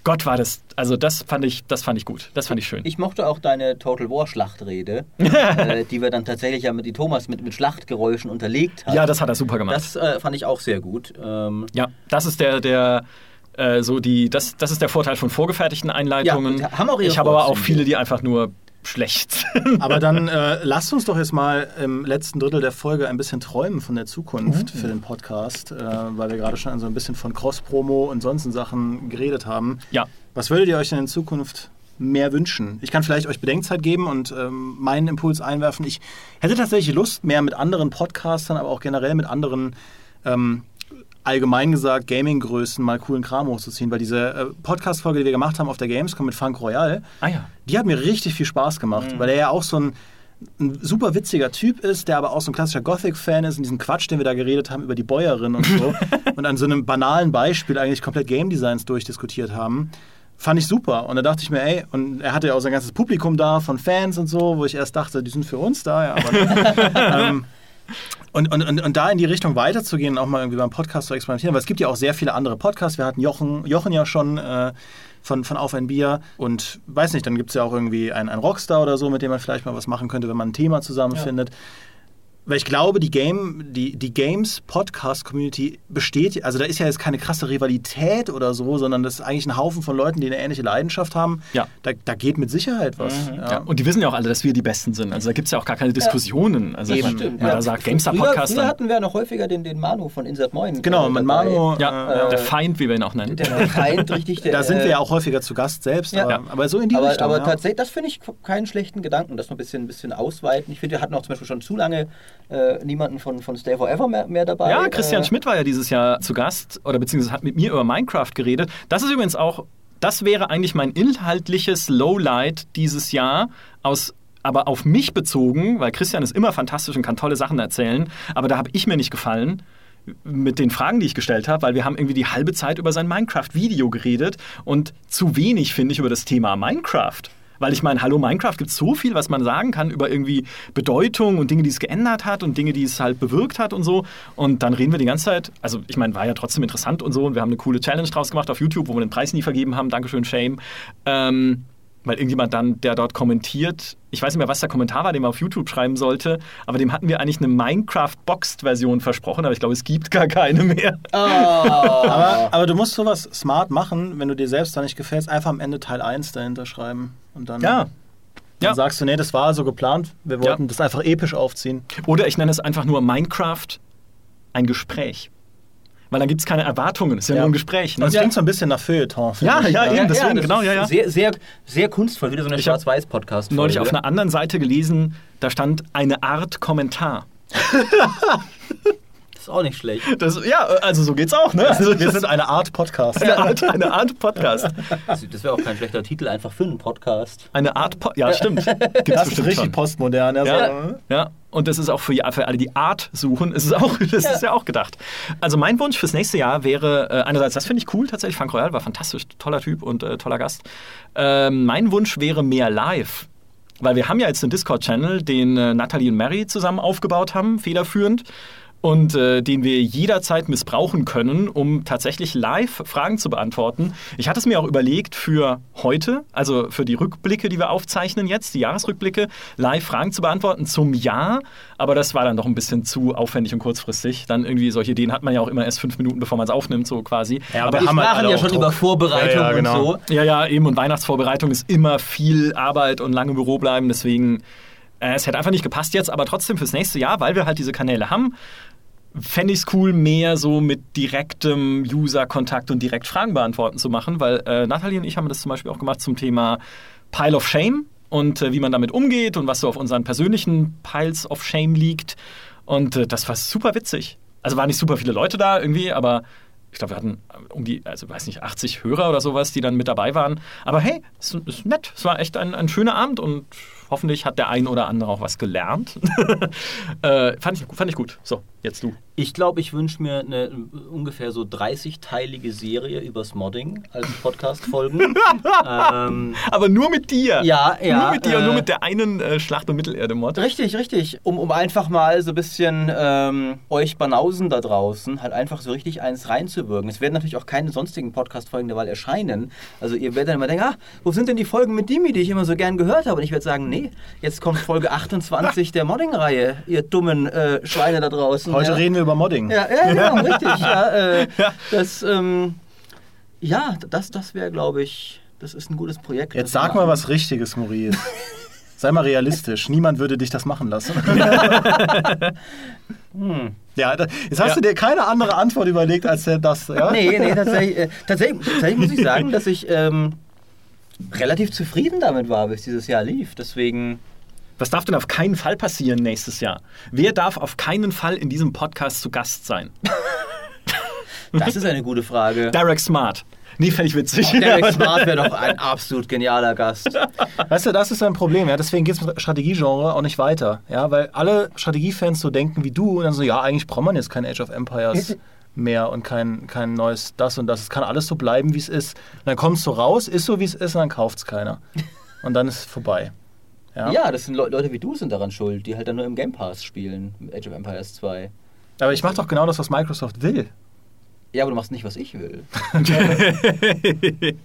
Gott war das, also das fand ich, das fand ich gut, das fand ich schön.
Ich mochte auch deine Total War Schlachtrede, *laughs* äh, die wir dann tatsächlich ja mit die Thomas mit, mit Schlachtgeräuschen unterlegt hat.
ja, das hat er super gemacht.
Das äh, fand ich auch sehr gut. Ähm,
ja, das ist der, der äh, so die, das, das ist der Vorteil von vorgefertigten Einleitungen.
Ja, haben auch ihre
ich habe aber auch viele, die einfach nur schlecht.
Aber dann äh, lasst uns doch jetzt mal im letzten Drittel der Folge ein bisschen träumen von der Zukunft für den Podcast, äh, weil wir gerade schon so ein bisschen von Cross-Promo und sonstigen Sachen geredet haben.
ja,
Was würdet ihr euch denn in Zukunft mehr wünschen. Ich kann vielleicht euch Bedenkzeit geben und ähm, meinen Impuls einwerfen. Ich hätte tatsächlich Lust, mehr mit anderen Podcastern, aber auch generell mit anderen ähm, allgemein gesagt Gaming-Größen mal coolen Kram hochzuziehen, weil diese äh, Podcast-Folge, die wir gemacht haben auf der Gamescom mit Frank Royal,
Ah ja.
die hat mir richtig viel Spaß gemacht,
Mhm.
weil er ja auch so ein, ein super witziger Typ ist, der aber auch so ein klassischer Gothic-Fan ist und diesen Quatsch, den wir da geredet haben über die Bäuerin und so *laughs* und an so einem banalen Beispiel eigentlich komplett Game Designs durchdiskutiert haben. Fand ich super. Und da dachte ich mir, ey, und er hatte ja auch sein ganzes Publikum da von Fans und so, wo ich erst dachte, die sind für uns da, ja, aber *laughs* ähm, und, und, und, und da in die Richtung weiterzugehen und auch mal irgendwie beim Podcast zu experimentieren, weil es gibt ja auch sehr viele andere Podcasts. Wir hatten Jochen, Jochen ja schon äh, von, von Auf ein Bier und weiß nicht, dann gibt es ja auch irgendwie einen, einen Rockstar oder so, mit dem man vielleicht mal was machen könnte, wenn man ein Thema zusammenfindet. Weil ich glaube, die, Game, die, die Games-Podcast-Community besteht, also da ist ja jetzt keine krasse Rivalität oder so, sondern das ist eigentlich ein Haufen von Leuten, die eine ähnliche Leidenschaft haben.
Ja.
Da, da geht mit Sicherheit was.
Ja. Und die wissen ja auch alle, dass wir die Besten sind. Also da gibt es ja auch gar keine Diskussionen. Also
Eben.
man
ja.
da sagt,
Früher,
GameStar-Podcast,
früher
dann
hatten wir noch häufiger den, den Manu von Insert Moin.
Genau,
äh,
mit. Manu.
ja,
äh,
der Feind, wie wir ihn auch nennen.
Der Feind, *laughs* richtig. Der,
Da sind wir
äh,
ja auch häufiger zu Gast selbst,
Ja.
aber,
Ja.
aber so in die
aber,
Richtung.
aber
ja.
tatsächlich, das finde ich keinen schlechten Gedanken, das noch ein bisschen, ein bisschen ausweiten. Ich finde, wir hatten auch zum Beispiel schon zu lange äh, niemanden von, von Stay Forever mehr, mehr dabei.
Ja, Christian
äh,
Schmidt war ja dieses Jahr zu Gast oder beziehungsweise hat mit mir über Minecraft geredet. Das ist übrigens auch, das wäre eigentlich mein inhaltliches Lowlight dieses Jahr aus aber auf mich bezogen, weil Christian ist immer fantastisch und kann tolle Sachen erzählen, aber da habe ich mir nicht gefallen mit den Fragen, die ich gestellt habe, weil wir haben irgendwie die halbe Zeit über sein Minecraft-Video geredet und zu wenig, finde ich, über das Thema Minecraft. Weil ich meine, hallo Minecraft gibt so viel, was man sagen kann über irgendwie Bedeutung und Dinge, die es geändert hat und Dinge, die es halt bewirkt hat und so. Und dann reden wir die ganze Zeit, also ich meine, war ja trotzdem interessant und so und wir haben eine coole Challenge draus gemacht auf YouTube, wo wir den Preis nie vergeben haben. Dankeschön, Shame. Ähm, weil irgendjemand dann, der dort kommentiert, ich weiß nicht mehr, was der Kommentar war, den man auf YouTube schreiben sollte, aber dem hatten wir eigentlich eine Minecraft-Boxed-Version versprochen, aber ich glaube, es gibt gar keine mehr. *laughs*
aber, aber du musst sowas smart machen, wenn du dir selbst da nicht gefällst, einfach am Ende Teil 1 dahinter schreiben. Und dann,
Ja.
dann
Ja.
sagst du, nee, das war so geplant, wir wollten
Ja.
das einfach episch aufziehen.
Oder ich nenne es einfach nur Minecraft ein Gespräch. Weil dann gibt es keine Erwartungen, es ist ja,
Ja.
nur ein Gespräch. Ne?
Das klingt so ein bisschen nach Feuilleton.
Ja,
ich.
ja, eben. deswegen,
das
genau,
ist
ja, ja.
Sehr, sehr, sehr kunstvoll, wieder so eine
hab
Schwarz-Weiß-Podcast.
Neulich auf einer anderen Seite gelesen, da stand eine Art Kommentar. *laughs* *laughs*
Das ist auch nicht schlecht.
Das, ja, also so geht's auch, ne? Also
Wir sind eine Art Podcast.
eine Art, *laughs* eine Art Podcast.
Das, das wäre auch kein schlechter Titel, einfach für einen Podcast.
Eine Art po Ja, stimmt. Gibt's
Das ist richtig
schon.
postmodern. Ja,
Ja,
so.
ja, und das ist auch für, für alle, die Art suchen, ist es auch, *laughs* das ist ja auch gedacht. Also mein Wunsch fürs nächste Jahr wäre, äh, einerseits, das finde ich cool tatsächlich, Frank Royal war fantastisch, toller Typ und äh, toller Gast. Ähm, mein Wunsch wäre mehr live. Weil wir haben ja jetzt einen Discord-Channel, den äh, Nathalie und Mary zusammen aufgebaut haben, federführend. Und äh, den wir jederzeit missbrauchen können, um tatsächlich live Fragen zu beantworten. Ich hatte es mir auch überlegt für heute, also für die Rückblicke, die wir aufzeichnen jetzt, die Jahresrückblicke, live Fragen zu beantworten zum Jahr. Aber das war dann doch ein bisschen zu aufwendig und kurzfristig. Dann irgendwie solche Ideen hat man ja auch immer erst fünf Minuten, bevor man es aufnimmt, so quasi.
Ja,
aber
wir haben
Wir sprachen ja schon
Druck.
über Vorbereitung
Ja, ja, genau.
und so.
Ja, ja, eben. Und Weihnachtsvorbereitung ist immer viel Arbeit und lange im Büro bleiben. Deswegen, es hätte einfach nicht gepasst jetzt, aber trotzdem fürs nächste Jahr, weil wir halt diese Kanäle haben, fände ich es cool, mehr so mit direktem User-Kontakt und direkt Fragen beantworten zu machen, weil äh, Nathalie und ich haben das zum Beispiel auch gemacht zum Thema Pile of Shame und äh, wie man damit umgeht und was so auf unseren persönlichen Piles of Shame liegt. Und äh, das war super witzig. Also waren nicht super viele Leute da irgendwie, aber ich glaube, wir hatten um die, also weiß nicht, 80 Hörer oder sowas, die dann mit dabei waren. Aber hey, es ist, ist nett. Es war echt ein, ein schöner Abend und hoffentlich hat der ein oder andere auch was gelernt. *laughs* äh, fand, ich, fand ich gut. So, jetzt du.
Ich glaube, ich wünsche mir eine ungefähr so 30-teilige Serie übers Modding als Podcast-Folgen. *laughs* ähm,
Aber nur mit dir.
Ja, ja,
Nur mit dir und nur
äh,
mit der einen äh, Schlacht- und Mittelerde-Mod.
Richtig, richtig. Um, um einfach mal so ein bisschen ähm, euch Banausen da draußen halt einfach so richtig eins reinzuwirken. Es werden natürlich auch keine sonstigen Podcast-Folgen derweil erscheinen. Also ihr werdet dann immer denken, ah, wo sind denn die Folgen mit Dimi, die ich immer so gern gehört habe? Und ich werde sagen, nee, jetzt kommt Folge *laughs* 28 der Modding-Reihe, ihr dummen äh, Schweine da draußen.
Heute
ja.
reden wir über Modding.
Ja, ja, genau, *laughs* richtig. Ja, äh,
Ja.
Das, ähm, ja, das, das wäre, glaube ich, das ist ein gutes Projekt.
Jetzt sag mal was Richtiges, Maurice. *laughs* Sei mal realistisch. Niemand würde dich das machen lassen. *laughs*
Hm.
Ja, da, jetzt hast
Ja.
du dir keine andere Antwort überlegt als das. Ja?
Nee, nee, tatsächlich, äh, tatsächlich, tatsächlich muss ich sagen, dass ich ähm, relativ zufrieden damit war, bis dieses Jahr lief. Deswegen,
Was darf denn auf keinen Fall passieren nächstes Jahr? Wer darf auf keinen Fall in diesem Podcast zu Gast sein? *laughs*
das ist eine gute Frage.
Derek Smart. Nee, völlig witzig.
Derek *laughs* Smart wäre doch ein absolut genialer Gast.
Weißt du, das ist ein Problem, ja. Deswegen geht es mit Strategiegenre auch nicht weiter. Ja, weil alle Strategiefans so denken wie du und dann so, ja, eigentlich braucht man jetzt kein Age of Empires mehr und kein, kein neues das und das. Es kann alles so bleiben, wie es ist. Und dann kommst du raus, ist so, wie es ist, und dann kauft es keiner. Und dann ist es vorbei. Ja.
Ja, das sind Le Leute wie du sind daran schuld, die halt dann nur im Game Pass spielen, Age of Empires 2.
Aber ich mache doch genau das, was Microsoft will.
Ja, aber du machst nicht, was ich will. *laughs*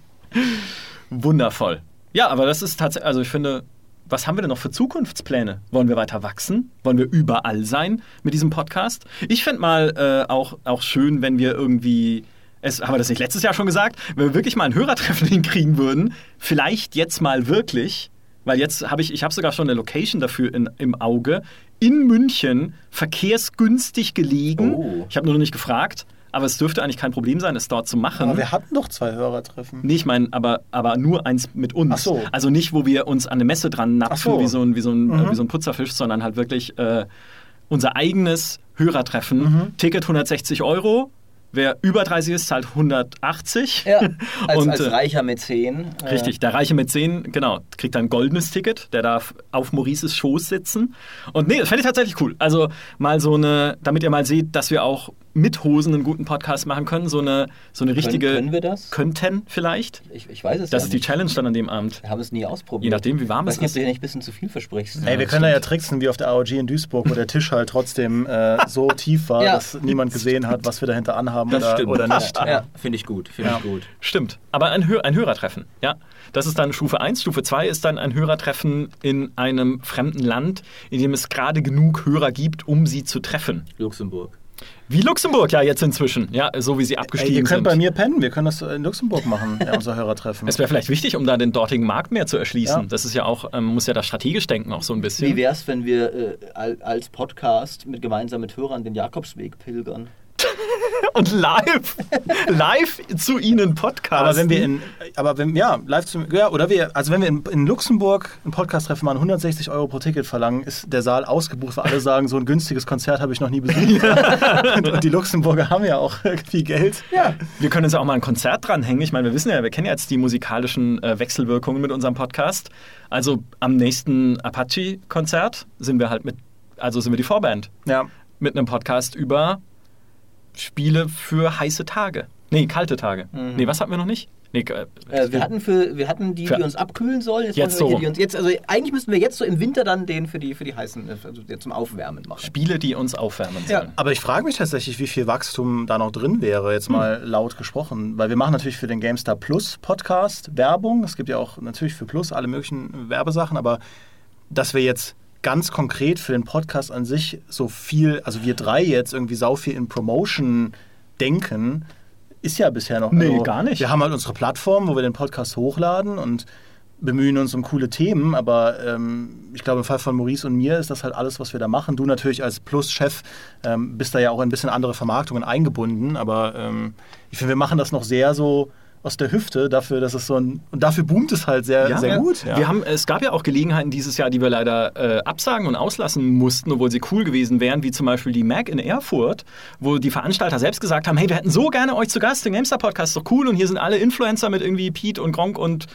Wundervoll. Ja, aber das ist tatsächlich, also ich finde, was haben wir denn noch für Zukunftspläne? Wollen wir weiter wachsen? Wollen wir überall sein mit diesem Podcast? Ich fände mal äh, auch, auch schön, wenn wir irgendwie, es, haben wir das nicht letztes Jahr schon gesagt, wenn wir wirklich mal ein Hörertreffen *laughs* hinkriegen würden, vielleicht jetzt mal wirklich, weil jetzt habe ich, ich habe sogar schon eine Location dafür in, im Auge, in München, verkehrsgünstig gelegen.
Oh.
Ich habe nur noch nicht gefragt, aber es dürfte eigentlich kein Problem sein, es dort zu machen.
Aber wir hatten doch zwei Hörertreffen.
Nee, ich meine, aber, aber nur eins mit uns.
Ach so.
Also nicht, wo wir uns an eine Messe dran napfen,
so.
wie, so ein, wie, so ein,
Mhm.
äh, wie so ein Putzerfisch, sondern halt wirklich äh, unser eigenes Hörertreffen.
Mhm.
Ticket 160 Euro. Wer über 30 ist, zahlt 180.
Ja, als, *laughs*
Und,
als
äh,
reicher Mäzen. äh,
Richtig, der Reiche mit 10, genau, kriegt ein goldenes Ticket, der darf auf Maurices Schoß sitzen. Und nee, das fände ich tatsächlich cool. Also mal so eine, damit ihr mal seht, dass wir auch mit Hosen einen guten Podcast machen können, so eine, so eine richtige.
können wir das?
Könnten vielleicht.
Ich, ich weiß es
Das
ja
ist die
nicht.
Challenge dann an dem Abend.
Wir haben es nie ausprobiert.
Je nachdem, wie warm
ich
es
weiß nicht,
ist.
ob du dir nicht ein bisschen zu viel versprichst.
Ey, wir
das
können da ja tricksen wie auf der AOG in Duisburg, wo der Tisch halt trotzdem äh, *laughs* so tief war,
Ja.
dass niemand gesehen hat, was wir dahinter anhaben
Das
oder,
stimmt.
oder nicht.
Ja, ja finde ich gut. Finde
Ja.
ich gut.
Stimmt. Aber ein, Hör ein Hörertreffen, ja. Das ist dann Stufe 1. Stufe 2 ist dann ein Hörertreffen in einem fremden Land, in dem es gerade genug Hörer gibt, um sie zu treffen.
Luxemburg.
Wie Luxemburg ja jetzt inzwischen, ja, so wie sie abgestiegen
ihr könnt
sind.
bei mir pennen, wir können das in Luxemburg machen, ja, *laughs* unser Hörertreffen.
es wäre vielleicht wichtig, um da den dortigen Markt mehr zu erschließen.
Ja.
Das ist ja auch, ähm, muss ja da strategisch denken auch so ein bisschen.
Wie wär's, wenn wir äh, al- als Podcast mit gemeinsam mit Hörern den Jakobsweg pilgern? *laughs*
Und live, live zu ihnen podcasten.
Aber wenn wir in, aber wenn, ja, live zum, ja, oder wir, also wenn wir in, in Luxemburg ein Podcast-Treffen machen, 160 Euro pro Ticket verlangen, ist der Saal ausgebucht, weil alle sagen, so ein günstiges Konzert habe ich noch nie besucht. *laughs* und, und die Luxemburger haben ja auch viel Geld.
Ja.
Wir können uns auch mal ein Konzert dranhängen. Ich meine, wir wissen ja, wir kennen ja jetzt die musikalischen äh, Wechselwirkungen mit unserem Podcast. Also am nächsten Apache-Konzert sind wir halt mit, also sind wir die Vorband
Ja.
mit einem Podcast über Spiele für heiße Tage. Nee, kalte Tage.
Mhm.
Nee, was hatten wir noch nicht? Nee, äh,
Äh, wir, hatten für, wir hatten die,
Für-
die uns abkühlen sollen. Jetzt,
Jetzt so
welche, die uns jetzt, also eigentlich müssten wir jetzt so im Winter dann den für die, für die heißen, äh, also zum Aufwärmen machen.
Spiele, die uns aufwärmen
Ja.
sollen.
Aber ich frage mich tatsächlich, wie viel Wachstum da noch drin wäre, jetzt mal laut gesprochen. Weil wir machen natürlich für den GameStar Plus Podcast Werbung. Es gibt ja auch natürlich für Plus alle möglichen Werbesachen, aber dass wir jetzt ganz konkret für den Podcast an sich so viel, also wir drei jetzt irgendwie sau viel in Promotion denken, ist ja bisher noch.
Nee,
also,
gar nicht.
Wir haben halt unsere Plattform, wo wir den Podcast hochladen und bemühen uns um coole Themen, aber ähm, ich glaube, im Fall von Maurice und mir ist das halt alles, was wir da machen. Du natürlich als Plus-Chef ähm, bist da ja auch in ein bisschen andere Vermarktungen eingebunden, aber ähm, ich finde, wir machen das noch sehr so aus der Hüfte dafür, dass es so ein und dafür boomt es halt sehr, sehr gut. Ja.
Wir haben, es gab ja auch Gelegenheiten dieses Jahr, die wir leider äh, absagen und auslassen mussten, obwohl sie cool gewesen wären, wie zum Beispiel die Mac in Erfurt, wo die Veranstalter selbst gesagt haben, hey, wir hätten so gerne euch zu Gast, den GameStar Podcast ist doch cool und hier sind alle Influencer mit irgendwie Pete und Gronk und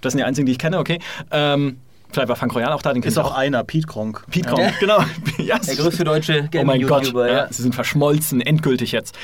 das sind die einzigen, die ich kenne, okay. Ähm, vielleicht war Frank Royal auch da, den
ist
ihr
auch einer, Pete Kronk.
Pete
Ja.
Gronk, *laughs* genau. *laughs* ja,
Der größte deutsche
Oh mein Gott,
Gaming-YouTuber,
ja. sie sind verschmolzen, endgültig jetzt.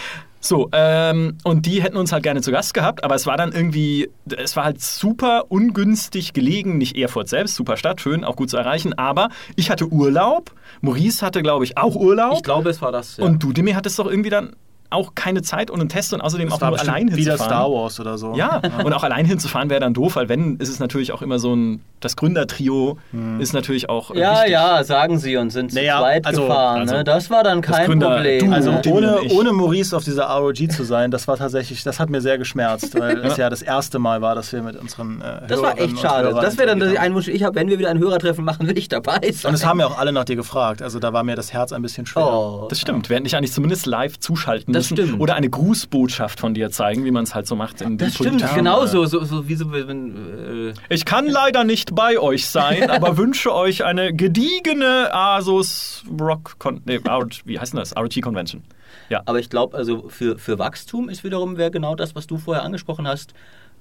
So, ähm, und die hätten uns halt gerne zu Gast gehabt, aber es war dann irgendwie, es war halt super ungünstig gelegen, nicht Erfurt selbst, super Stadt, schön, auch gut zu erreichen, aber ich hatte Urlaub, Maurice hatte, glaube ich, auch Urlaub
Ich glaube, es war das. Ja.
und du, Demi, hattest doch irgendwie dann auch keine Zeit und einen Test und außerdem
Das
auch nur allein
wieder
hinzufahren.
Star Wars oder so.
Ja, *laughs* und auch allein hinzufahren wäre dann doof, weil wenn, ist es natürlich auch immer so ein das Gründertrio ist natürlich auch äh,
Ja,
wichtig.
ja, sagen sie und sind zu
Naja,
zweit
also-
gefahren.
also
ne? Das war dann kein
Gründer-
Problem.
Du-
Also
ne?
Ohne, ohne Maurice auf dieser ROG zu sein, das war tatsächlich, das hat mir sehr geschmerzt, weil *laughs* es ja das erste Mal war, dass wir mit unseren äh,
das war echt schade.
Hörern
Das wäre dann der. Einwunsch, ich habe, wenn wir wieder ein Hörertreffen machen, will ich dabei sein.
Und es haben ja auch alle nach dir gefragt, also da war mir das Herz ein bisschen schwer.
Oh.
Das stimmt. Wir hätten dich eigentlich zumindest live zuschalten
Das
müssen.
stimmt.
Oder eine Grußbotschaft von dir zeigen, wie man es halt so macht. In
Das stimmt,
Politik.
genauso. So, so wie so, wenn, äh,
Ich kann leider nicht bei euch sein, aber *laughs* wünsche euch eine gediegene Asus Rock Con nee, wie heißt denn das? ROG Convention. Ja.
Aber ich glaube, also für, für Wachstum ist wiederum wäre genau das, was du vorher angesprochen hast.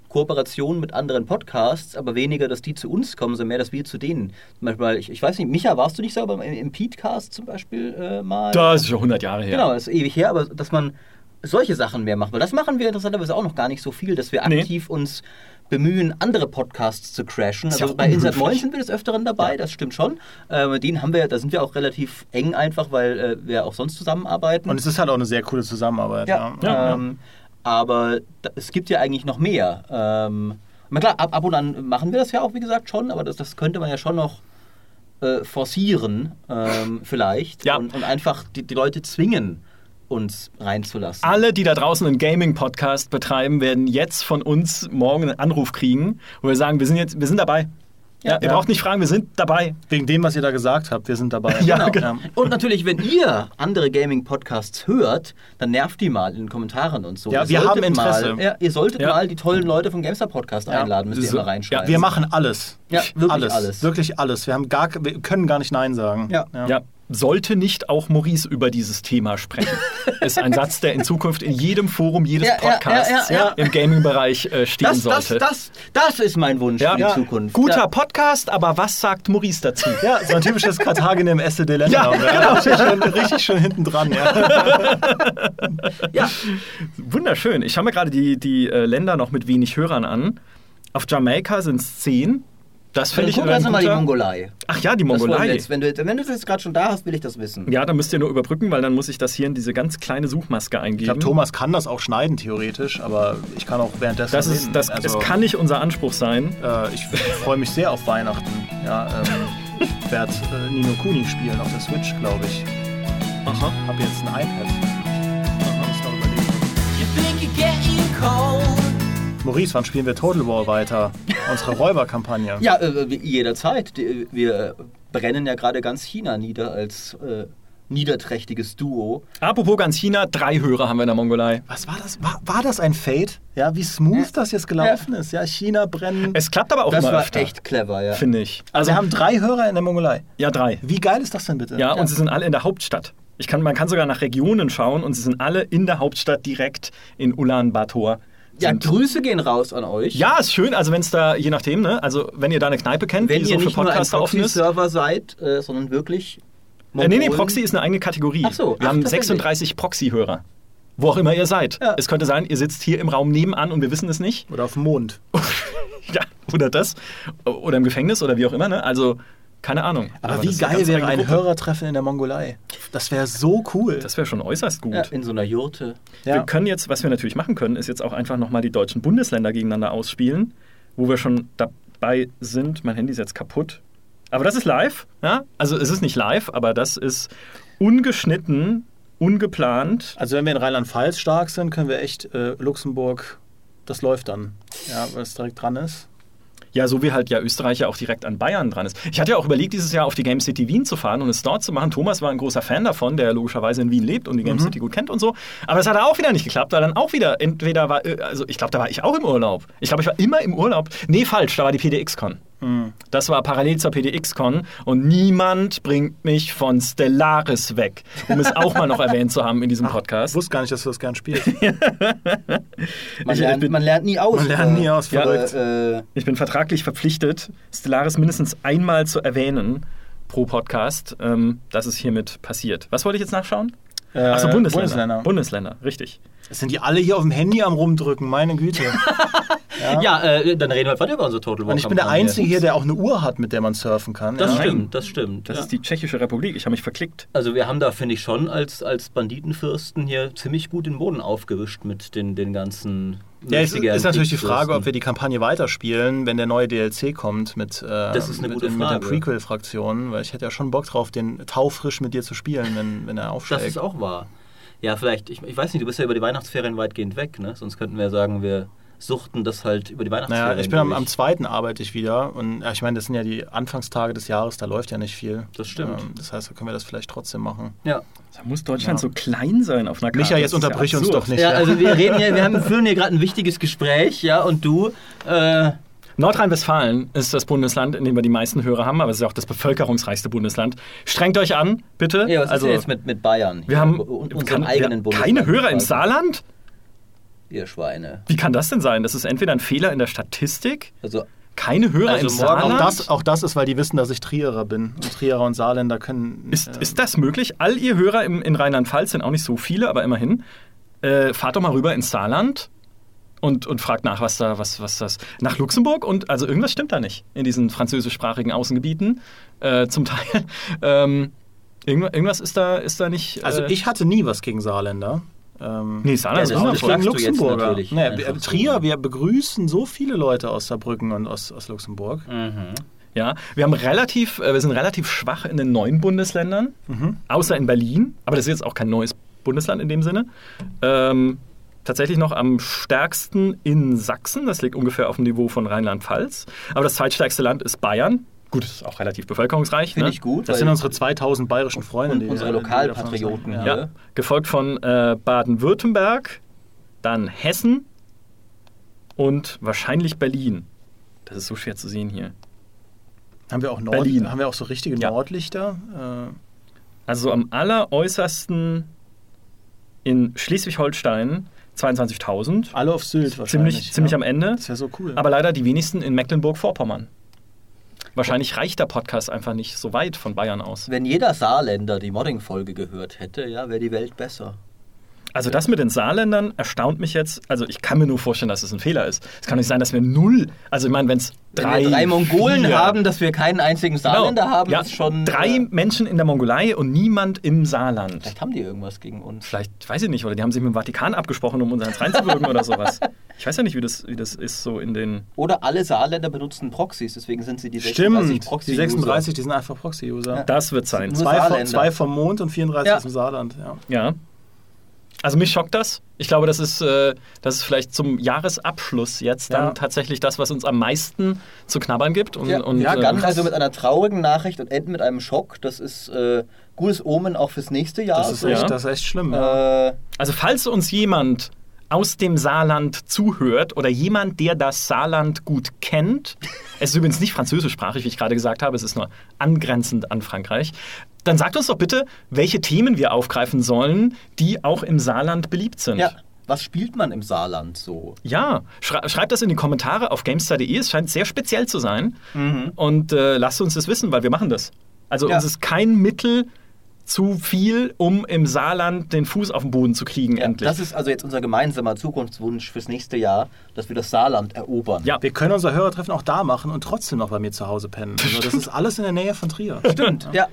Kooperation mit anderen Podcasts, aber weniger, dass die zu uns kommen, sondern mehr, dass wir zu denen. Zum Beispiel, ich, ich weiß nicht, Micha, warst du nicht selber im, im Petecast zum Beispiel äh, mal?
Das ist schon 100 Jahre her.
Genau, das ist ewig her, aber dass man solche Sachen mehr macht. Weil das machen wir interessanterweise auch noch gar nicht so viel, dass wir
Nee.
aktiv uns bemühen, andere Podcasts zu crashen.
Ja
Also bei Insert. 9 sind wir des Öfteren dabei, das stimmt schon. Äh, mit denen haben wir, da sind wir auch relativ eng einfach, weil äh, wir auch sonst zusammenarbeiten.
Und es ist halt auch eine sehr coole Zusammenarbeit.
Ja,
Ja,
ähm, aber da, es gibt ja eigentlich noch mehr. Ähm, na klar, ab, ab und an machen wir das ja auch, wie gesagt, schon, aber das, das könnte man ja schon noch äh, forcieren, ähm, *laughs* vielleicht.
Ja.
Und, und einfach die, die Leute zwingen, uns reinzulassen.
Alle, die da draußen einen Gaming-Podcast betreiben, werden jetzt von uns morgen einen Anruf kriegen, wo wir sagen, wir sind jetzt, wir sind dabei. Ja, ihr
Ja.
braucht nicht fragen, wir sind dabei.
Wegen dem, was ihr da gesagt habt, wir sind dabei. *laughs*
Ja, genau.
Und natürlich, wenn ihr andere Gaming-Podcasts hört, dann nervt die mal in den Kommentaren und so.
Ja,
Ihr
wir
solltet
haben Interesse.
Mal, ja, ihr solltet
Ja.
mal die tollen Leute vom GameStar-Podcast
Ja.
einladen, müsst ihr
So-
immer reinschreiben.
Wir machen alles.
Ja, wirklich
alles.
alles.
Wirklich alles. Wir, haben gar, wir können gar nicht Nein sagen.
Ja.
Sollte nicht auch Maurice über dieses Thema sprechen? *laughs* ist ein Satz, der in Zukunft in jedem Forum jedes
Ja, ja,
Podcasts
ja, ja, ja.
im Gaming-Bereich äh, stehen
Das, das,
sollte.
das, das ist mein Wunsch
Ja.
für die
Ja.
Zukunft.
Guter
Ja.
Podcast, aber was sagt Maurice dazu?
Ja, so ein typisches Karthagen im Esse de Länder.
Ja,
ja, richtig, schon, richtig schön hinten dran. Ja. *laughs*
Ja.
Wunderschön. Ich schaue mir gerade die, die äh, Länder noch mit wenig Hörern an. Auf Jamaika sind es zehn. Das finde ich
guck erst mal die Mongolei.
Ach ja, die
Das
Mongolei.
Jetzt, wenn, du, wenn du das jetzt gerade schon da hast, will ich das wissen.
Ja, dann müsst ihr nur überbrücken, weil dann muss ich das hier in diese ganz kleine Suchmaske eingeben.
Ich glaube, Thomas kann das auch schneiden, theoretisch, aber ich kann auch währenddessen.
das ist, das,
Also,
es kann nicht unser Anspruch sein.
Äh, ich freue mich sehr auf Weihnachten. Ja, ähm, ich werde äh, Nino Kuni spielen auf der Switch, glaube ich.
Aha.
Hab jetzt ein iPad. Muss noch überlegen.
You think you're getting cold.
Maurice, wann spielen wir Total War weiter? Unsere Räuberkampagne.
Ja, äh, jederzeit. Die- Wir äh, brennen ja gerade ganz China nieder als äh, niederträchtiges Duo.
Apropos ganz China, drei Hörer haben wir in der Mongolei.
Was war das? War, war das ein Fade? Ja, wie smooth das jetzt gelaufen ist. Ja, China brennen.
Es klappt aber auch
Das
immer
war
öfter,
echt clever, ja.
finde ich.
also wir haben drei Hörer in der Mongolei.
Ja, drei.
Wie geil ist das denn bitte?
Ja, und sie sind alle in der Hauptstadt. Ich kann, man kann sogar nach Regionen schauen und sie sind alle in der Hauptstadt direkt in Ulaanbaatar.
Ja, Grüße gehen raus an euch.
ja, ist schön. Also wenn es da, je nachdem, ne? Also wenn ihr da eine Kneipe kennt,
Wenn
die
ihr
so für
nicht nur ein
Podcaster offen ist.
Proxy-Server seid, äh, sondern wirklich.
Äh, nee, nee. Proxy ist eine eigene Kategorie.
Ach so,
Wir
ach,
haben
tatsächlich.
36 Proxy-Hörer. Wo auch immer ihr seid.
Ja.
Es könnte sein, ihr sitzt hier im Raum nebenan und wir wissen es nicht.
Oder auf dem Mond. *laughs*
ja, oder das. Oder im Gefängnis oder wie auch immer, ne? Also, keine Ahnung.
Aber,
das
wie geil wäre ein
Gruppe.
Hörertreffen in der Mongolei? Das wäre so cool.
Das wäre schon äußerst gut.
Ja, in so einer Jurte.
Ja.
Wir können jetzt, was wir natürlich machen können, ist jetzt auch einfach nochmal die deutschen Bundesländer gegeneinander ausspielen, wo wir schon dabei sind. Mein Handy ist jetzt kaputt. Aber das ist live, ja? Also es ist nicht live, aber das ist ungeschnitten, ungeplant.
Also wenn wir in Rheinland-Pfalz stark sind, können wir echt äh, Luxemburg, das läuft dann. Ja, weil es direkt dran ist.
Ja, so wie halt ja Österreich ja auch direkt an Bayern dran ist. Ich hatte ja auch überlegt, dieses Jahr auf die Game City Wien zu fahren und es dort zu machen. Thomas war ein großer Fan davon, der logischerweise in Wien lebt und die Game City gut kennt und so. Aber das hat auch wieder nicht geklappt, weil dann auch wieder, entweder war, äh, also ich glaube, da war ich auch im Urlaub. Ich glaube, ich war immer im Urlaub. Nee, falsch, da war die PDX-Con. Das war parallel zur PDX-Con und niemand bringt mich von Stellaris weg, um es auch mal noch *laughs* erwähnt zu haben in diesem
Ich
Podcast.
wusste gar nicht, dass du das gern spielst. *laughs*
Man,
Ich-
lernt,
ich bin-
man lernt nie aus.
Man lernt nie aus, verrückt.
Äh, äh,
Ich bin vertraglich verpflichtet, Stellaris mindestens einmal zu erwähnen pro Podcast. Ähm, das ist hiermit passiert. Was wollte ich jetzt nachschauen?
Äh,
Achso, Bundesländer.
Bundesländer.
Bundesländer, richtig.
Es sind die alle hier auf dem Handy am rumdrücken, meine Güte. *laughs*
ja, äh, dann reden wir weiter über unsere Total War
Und ich bin der. Einzige hier, der auch eine Uhr hat, mit der man surfen kann.
Das
ja.
stimmt, das stimmt.
Das
ja.
ist die Tschechische Republik. Ich habe mich verklickt.
Also wir haben da, finde ich, schon als, als Banditenfürsten hier ziemlich gut den Boden aufgewischt mit den, den ganzen
Ja, es
richtiger
ist natürlich die. Frage, ob wir die Kampagne weiterspielen, wenn der neue DLC kommt mit, äh,
Das ist eine
mit,
gute
den- mit den
Frage.
Prequel-Fraktionen, weil ich hätte ja schon Bock drauf, den taufrisch mit dir zu spielen, wenn, wenn er
Das
aufschlägt.
ist auch wahr. Ja, vielleicht, ich, ich weiß nicht, du bist ja über die Weihnachtsferien weitgehend weg, ne? Sonst könnten wir sagen, wir suchten das halt über die Weihnachtsferien.
naja, ich bin am, am zweiten arbeite ich wieder und ja, ich meine, das sind ja die Anfangstage des Jahres, da läuft ja nicht viel.
Das stimmt.
Ähm, das heißt, da können wir das vielleicht trotzdem machen.
Ja.
Da muss Deutschland
Ja.
so klein sein auf einer Karte.
Micha, jetzt
ist ja
unterbrich uns doch nicht.
ja, also wir reden ja, wir haben, führen hier gerade ein wichtiges Gespräch, ja, und du, äh,
Nordrhein-Westfalen ist das Bundesland, in dem wir die meisten Hörer haben, aber es ist auch das bevölkerungsreichste Bundesland. Strengt euch an, bitte.
ja, was
also,
ist denn jetzt mit, mit Bayern?
wir haben kann,
eigenen
wir,
Bundesland.
keine Hörer im. Saarland?
Ihr Schweine.
Wie kann das denn sein? Das ist entweder ein Fehler in der Statistik,
Also,
keine Hörer
Also
im
morgen-
Auch
Saarland.
das, auch das ist, weil die wissen, dass ich Trierer bin. Und Trierer und Saarländer können.
Ist,
äh,
ist das möglich? All ihr Hörer im, in Rheinland-Pfalz sind auch nicht so viele, aber immerhin. Äh, fahrt doch mal rüber ins Saarland und, und fragt nach, was da, was, was das. Nach Luxemburg und also irgendwas stimmt da nicht in diesen französischsprachigen Außengebieten. Äh, zum Teil. *laughs* Ähm, irgendwas, irgendwas ist da, ist da nicht.
Also
äh,
ich hatte nie was gegen Saarländer. Ähm,
Nee, Saarland
Ja,
ist
gegen
du jetzt
Luxemburger. Nee,
so.
Trier, wir begrüßen so viele Leute aus Saarbrücken und aus, aus Luxemburg.
mhm.
Ja, wir haben relativ, äh, wir sind relativ schwach in den neuen Bundesländern, außer in Berlin. Aber das ist jetzt auch kein neues Bundesland in dem Sinne. Ähm, tatsächlich noch am stärksten in Sachsen. Das liegt ungefähr auf dem Niveau von Rheinland-Pfalz. Aber das zweitstärkste Land ist Bayern. Gut, das ist auch relativ bevölkerungsreich.
finde
ne?
ich gut.
Das sind unsere 2000 bayerischen Freunde.
Unsere
die
Lokalpatrioten
sagen.
Ja, gefolgt von äh, Baden-Württemberg, dann Hessen und wahrscheinlich Berlin. Das ist so schwer zu sehen hier.
Haben wir auch Nord
Berlin.
Haben wir auch so richtige
Ja.
Nordlichter? Äh,
Also am alleräußersten in Schleswig-Holstein 22.000.
alle auf Sylt wahrscheinlich.
Ziemlich, ziemlich
ja.
am Ende.
Das wäre so cool.
Aber leider die wenigsten in Mecklenburg-Vorpommern. Wahrscheinlich reicht der Podcast einfach nicht so weit von Bayern aus.
Wenn jeder Saarländer die Modding-Folge gehört hätte, ja, wäre die Welt besser.
Also das mit den Saarländern erstaunt mich jetzt. Also ich kann mir nur vorstellen, dass es ein Fehler ist. Es kann nicht sein, dass wir null, also ich meine, wenn es
Wenn
drei,
wir drei Mongolen
vier-
haben, dass wir keinen einzigen
Genau.
Saarländer haben,
ja,
ist schon.
drei
Äh,
Menschen in der Mongolei und niemand im Saarland.
vielleicht haben die irgendwas gegen uns.
Vielleicht, weiß ich nicht, oder die haben sich mit dem Vatikan abgesprochen, um uns eins reinzuwirken oder sowas. Ich weiß ja nicht, wie das, wie das ist so in den...
Oder alle Saarländer benutzen Proxys, deswegen sind sie die 36
Stimmt,
Proxy
die 36, die sind einfach Proxy-User.
Ja.
Das wird sein.
Zwei, zwei vom Mond und 34
Ja.
aus dem Saarland. Ja.
Ja. Also mich schockt das. Ich glaube, das ist, äh, das ist vielleicht zum Jahresabschluss jetzt dann
Ja.
tatsächlich das, was uns am meisten zu knabbern gibt. Und,
Ja,
und,
ja
äh,
ganz also mit einer traurigen Nachricht und enden mit einem Schock. Das ist äh, gutes Omen auch fürs nächste Jahr.
Das, ist echt,
Ja.
das ist echt schlimm.
Äh,
Also falls uns jemand aus dem Saarland zuhört oder jemand, der das Saarland gut kennt, *laughs* es ist übrigens nicht französischsprachig, wie ich gerade gesagt habe, es ist nur angrenzend an Frankreich, dann sagt uns doch bitte, welche Themen wir aufgreifen sollen, die auch im Saarland beliebt sind.
ja, was spielt man im Saarland so?
Ja, schrei schreibt das in die Kommentare auf gamestar.de. Es scheint sehr speziell zu sein.
Mhm.
Und äh, lasst uns das wissen, weil wir machen das. Also
Ja.
uns ist kein Mittel zu viel, um im Saarland den Fuß auf den Boden zu kriegen,
Ja,
endlich.
das ist also jetzt unser gemeinsamer Zukunftswunsch fürs nächste Jahr, dass wir das Saarland erobern.
ja,
Wir können unser Hörertreffen auch da machen und trotzdem noch bei mir zu Hause pennen. *laughs* Also das ist alles in der Nähe von Trier.
Stimmt, ja.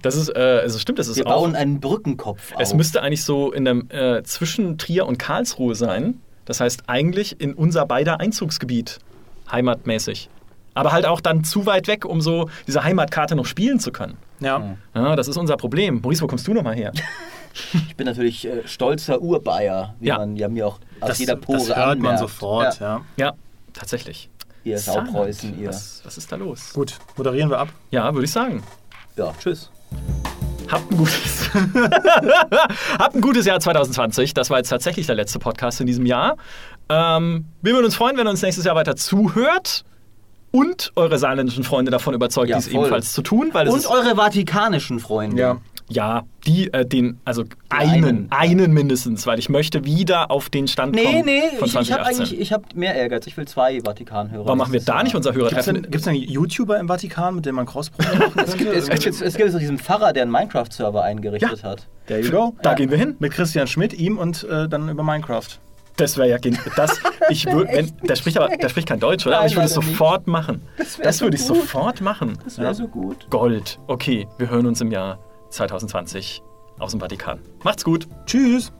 Das ist, äh, also stimmt, das ist
Wir
auch.
bauen einen Brückenkopf auf.
Es müsste eigentlich so in dem, äh, zwischen Trier und Karlsruhe sein. Das heißt eigentlich in unser beider Einzugsgebiet, heimatmäßig. Aber halt auch dann zu weit weg, um so diese Heimatkarte noch spielen zu können.
Ja.
Ja, das ist unser Problem. Maurice, wo kommst du nochmal her? *laughs*
ich bin natürlich äh, stolzer Urbayer, wie
Ja.
man ja mir auch aus
Das,
jeder Pore
das hört man
anmerkt.
sofort. Ja.
Ja, tatsächlich.
Ihr. Saupreußen, ihr.
Was, was ist da los?
Gut, moderieren wir ab.
Ja, würde ich sagen.
Ja, tschüss.
Habt ein gutes. *laughs* Habt ein gutes Jahr 2020. Das war jetzt tatsächlich der letzte Podcast in diesem Jahr. Ähm, wir würden uns freuen, wenn ihr uns nächstes Jahr weiter zuhört und eure saarländischen Freunde davon überzeugt,
Ja,
dies
voll.
ebenfalls zu tun, weil
Und eure vatikanischen Freunde.
Ja.
Ja, die, äh, den, also einen,
einen,
einen,
ja.
mindestens, weil ich möchte wieder auf den Stand
Nee,
kommen
nee,
von
ich, ich habe
2018.
eigentlich, ich habe mehr Ehrgeiz. Ich will zwei Vatikanhörer.
Warum machen wir da nicht unser
Gibt es
Hörertreffen?
denn, gibt's denn YouTuber im Vatikan, mit denen man Crosspromo *laughs* machen?
Es gibt, es, gibt, es gibt so diesen Pfarrer, der einen Minecraft-Server eingerichtet
Ja.
hat.
There you go.
Da gehen wir hin.
Mit Christian Schmidt, ihm und äh, dann über Minecraft.
Das wäre ja das. Ich würd, wenn, der spricht aber, der spricht kein Deutsch, oder? aber ich würde es
leider nicht.
sofort machen. Das,
wär so
würde ich
gut.
sofort machen.
Das wäre so gut.
Gold. Okay, wir hören uns im Jahr 2020 aus dem Vatikan. Macht's gut.
Tschüss.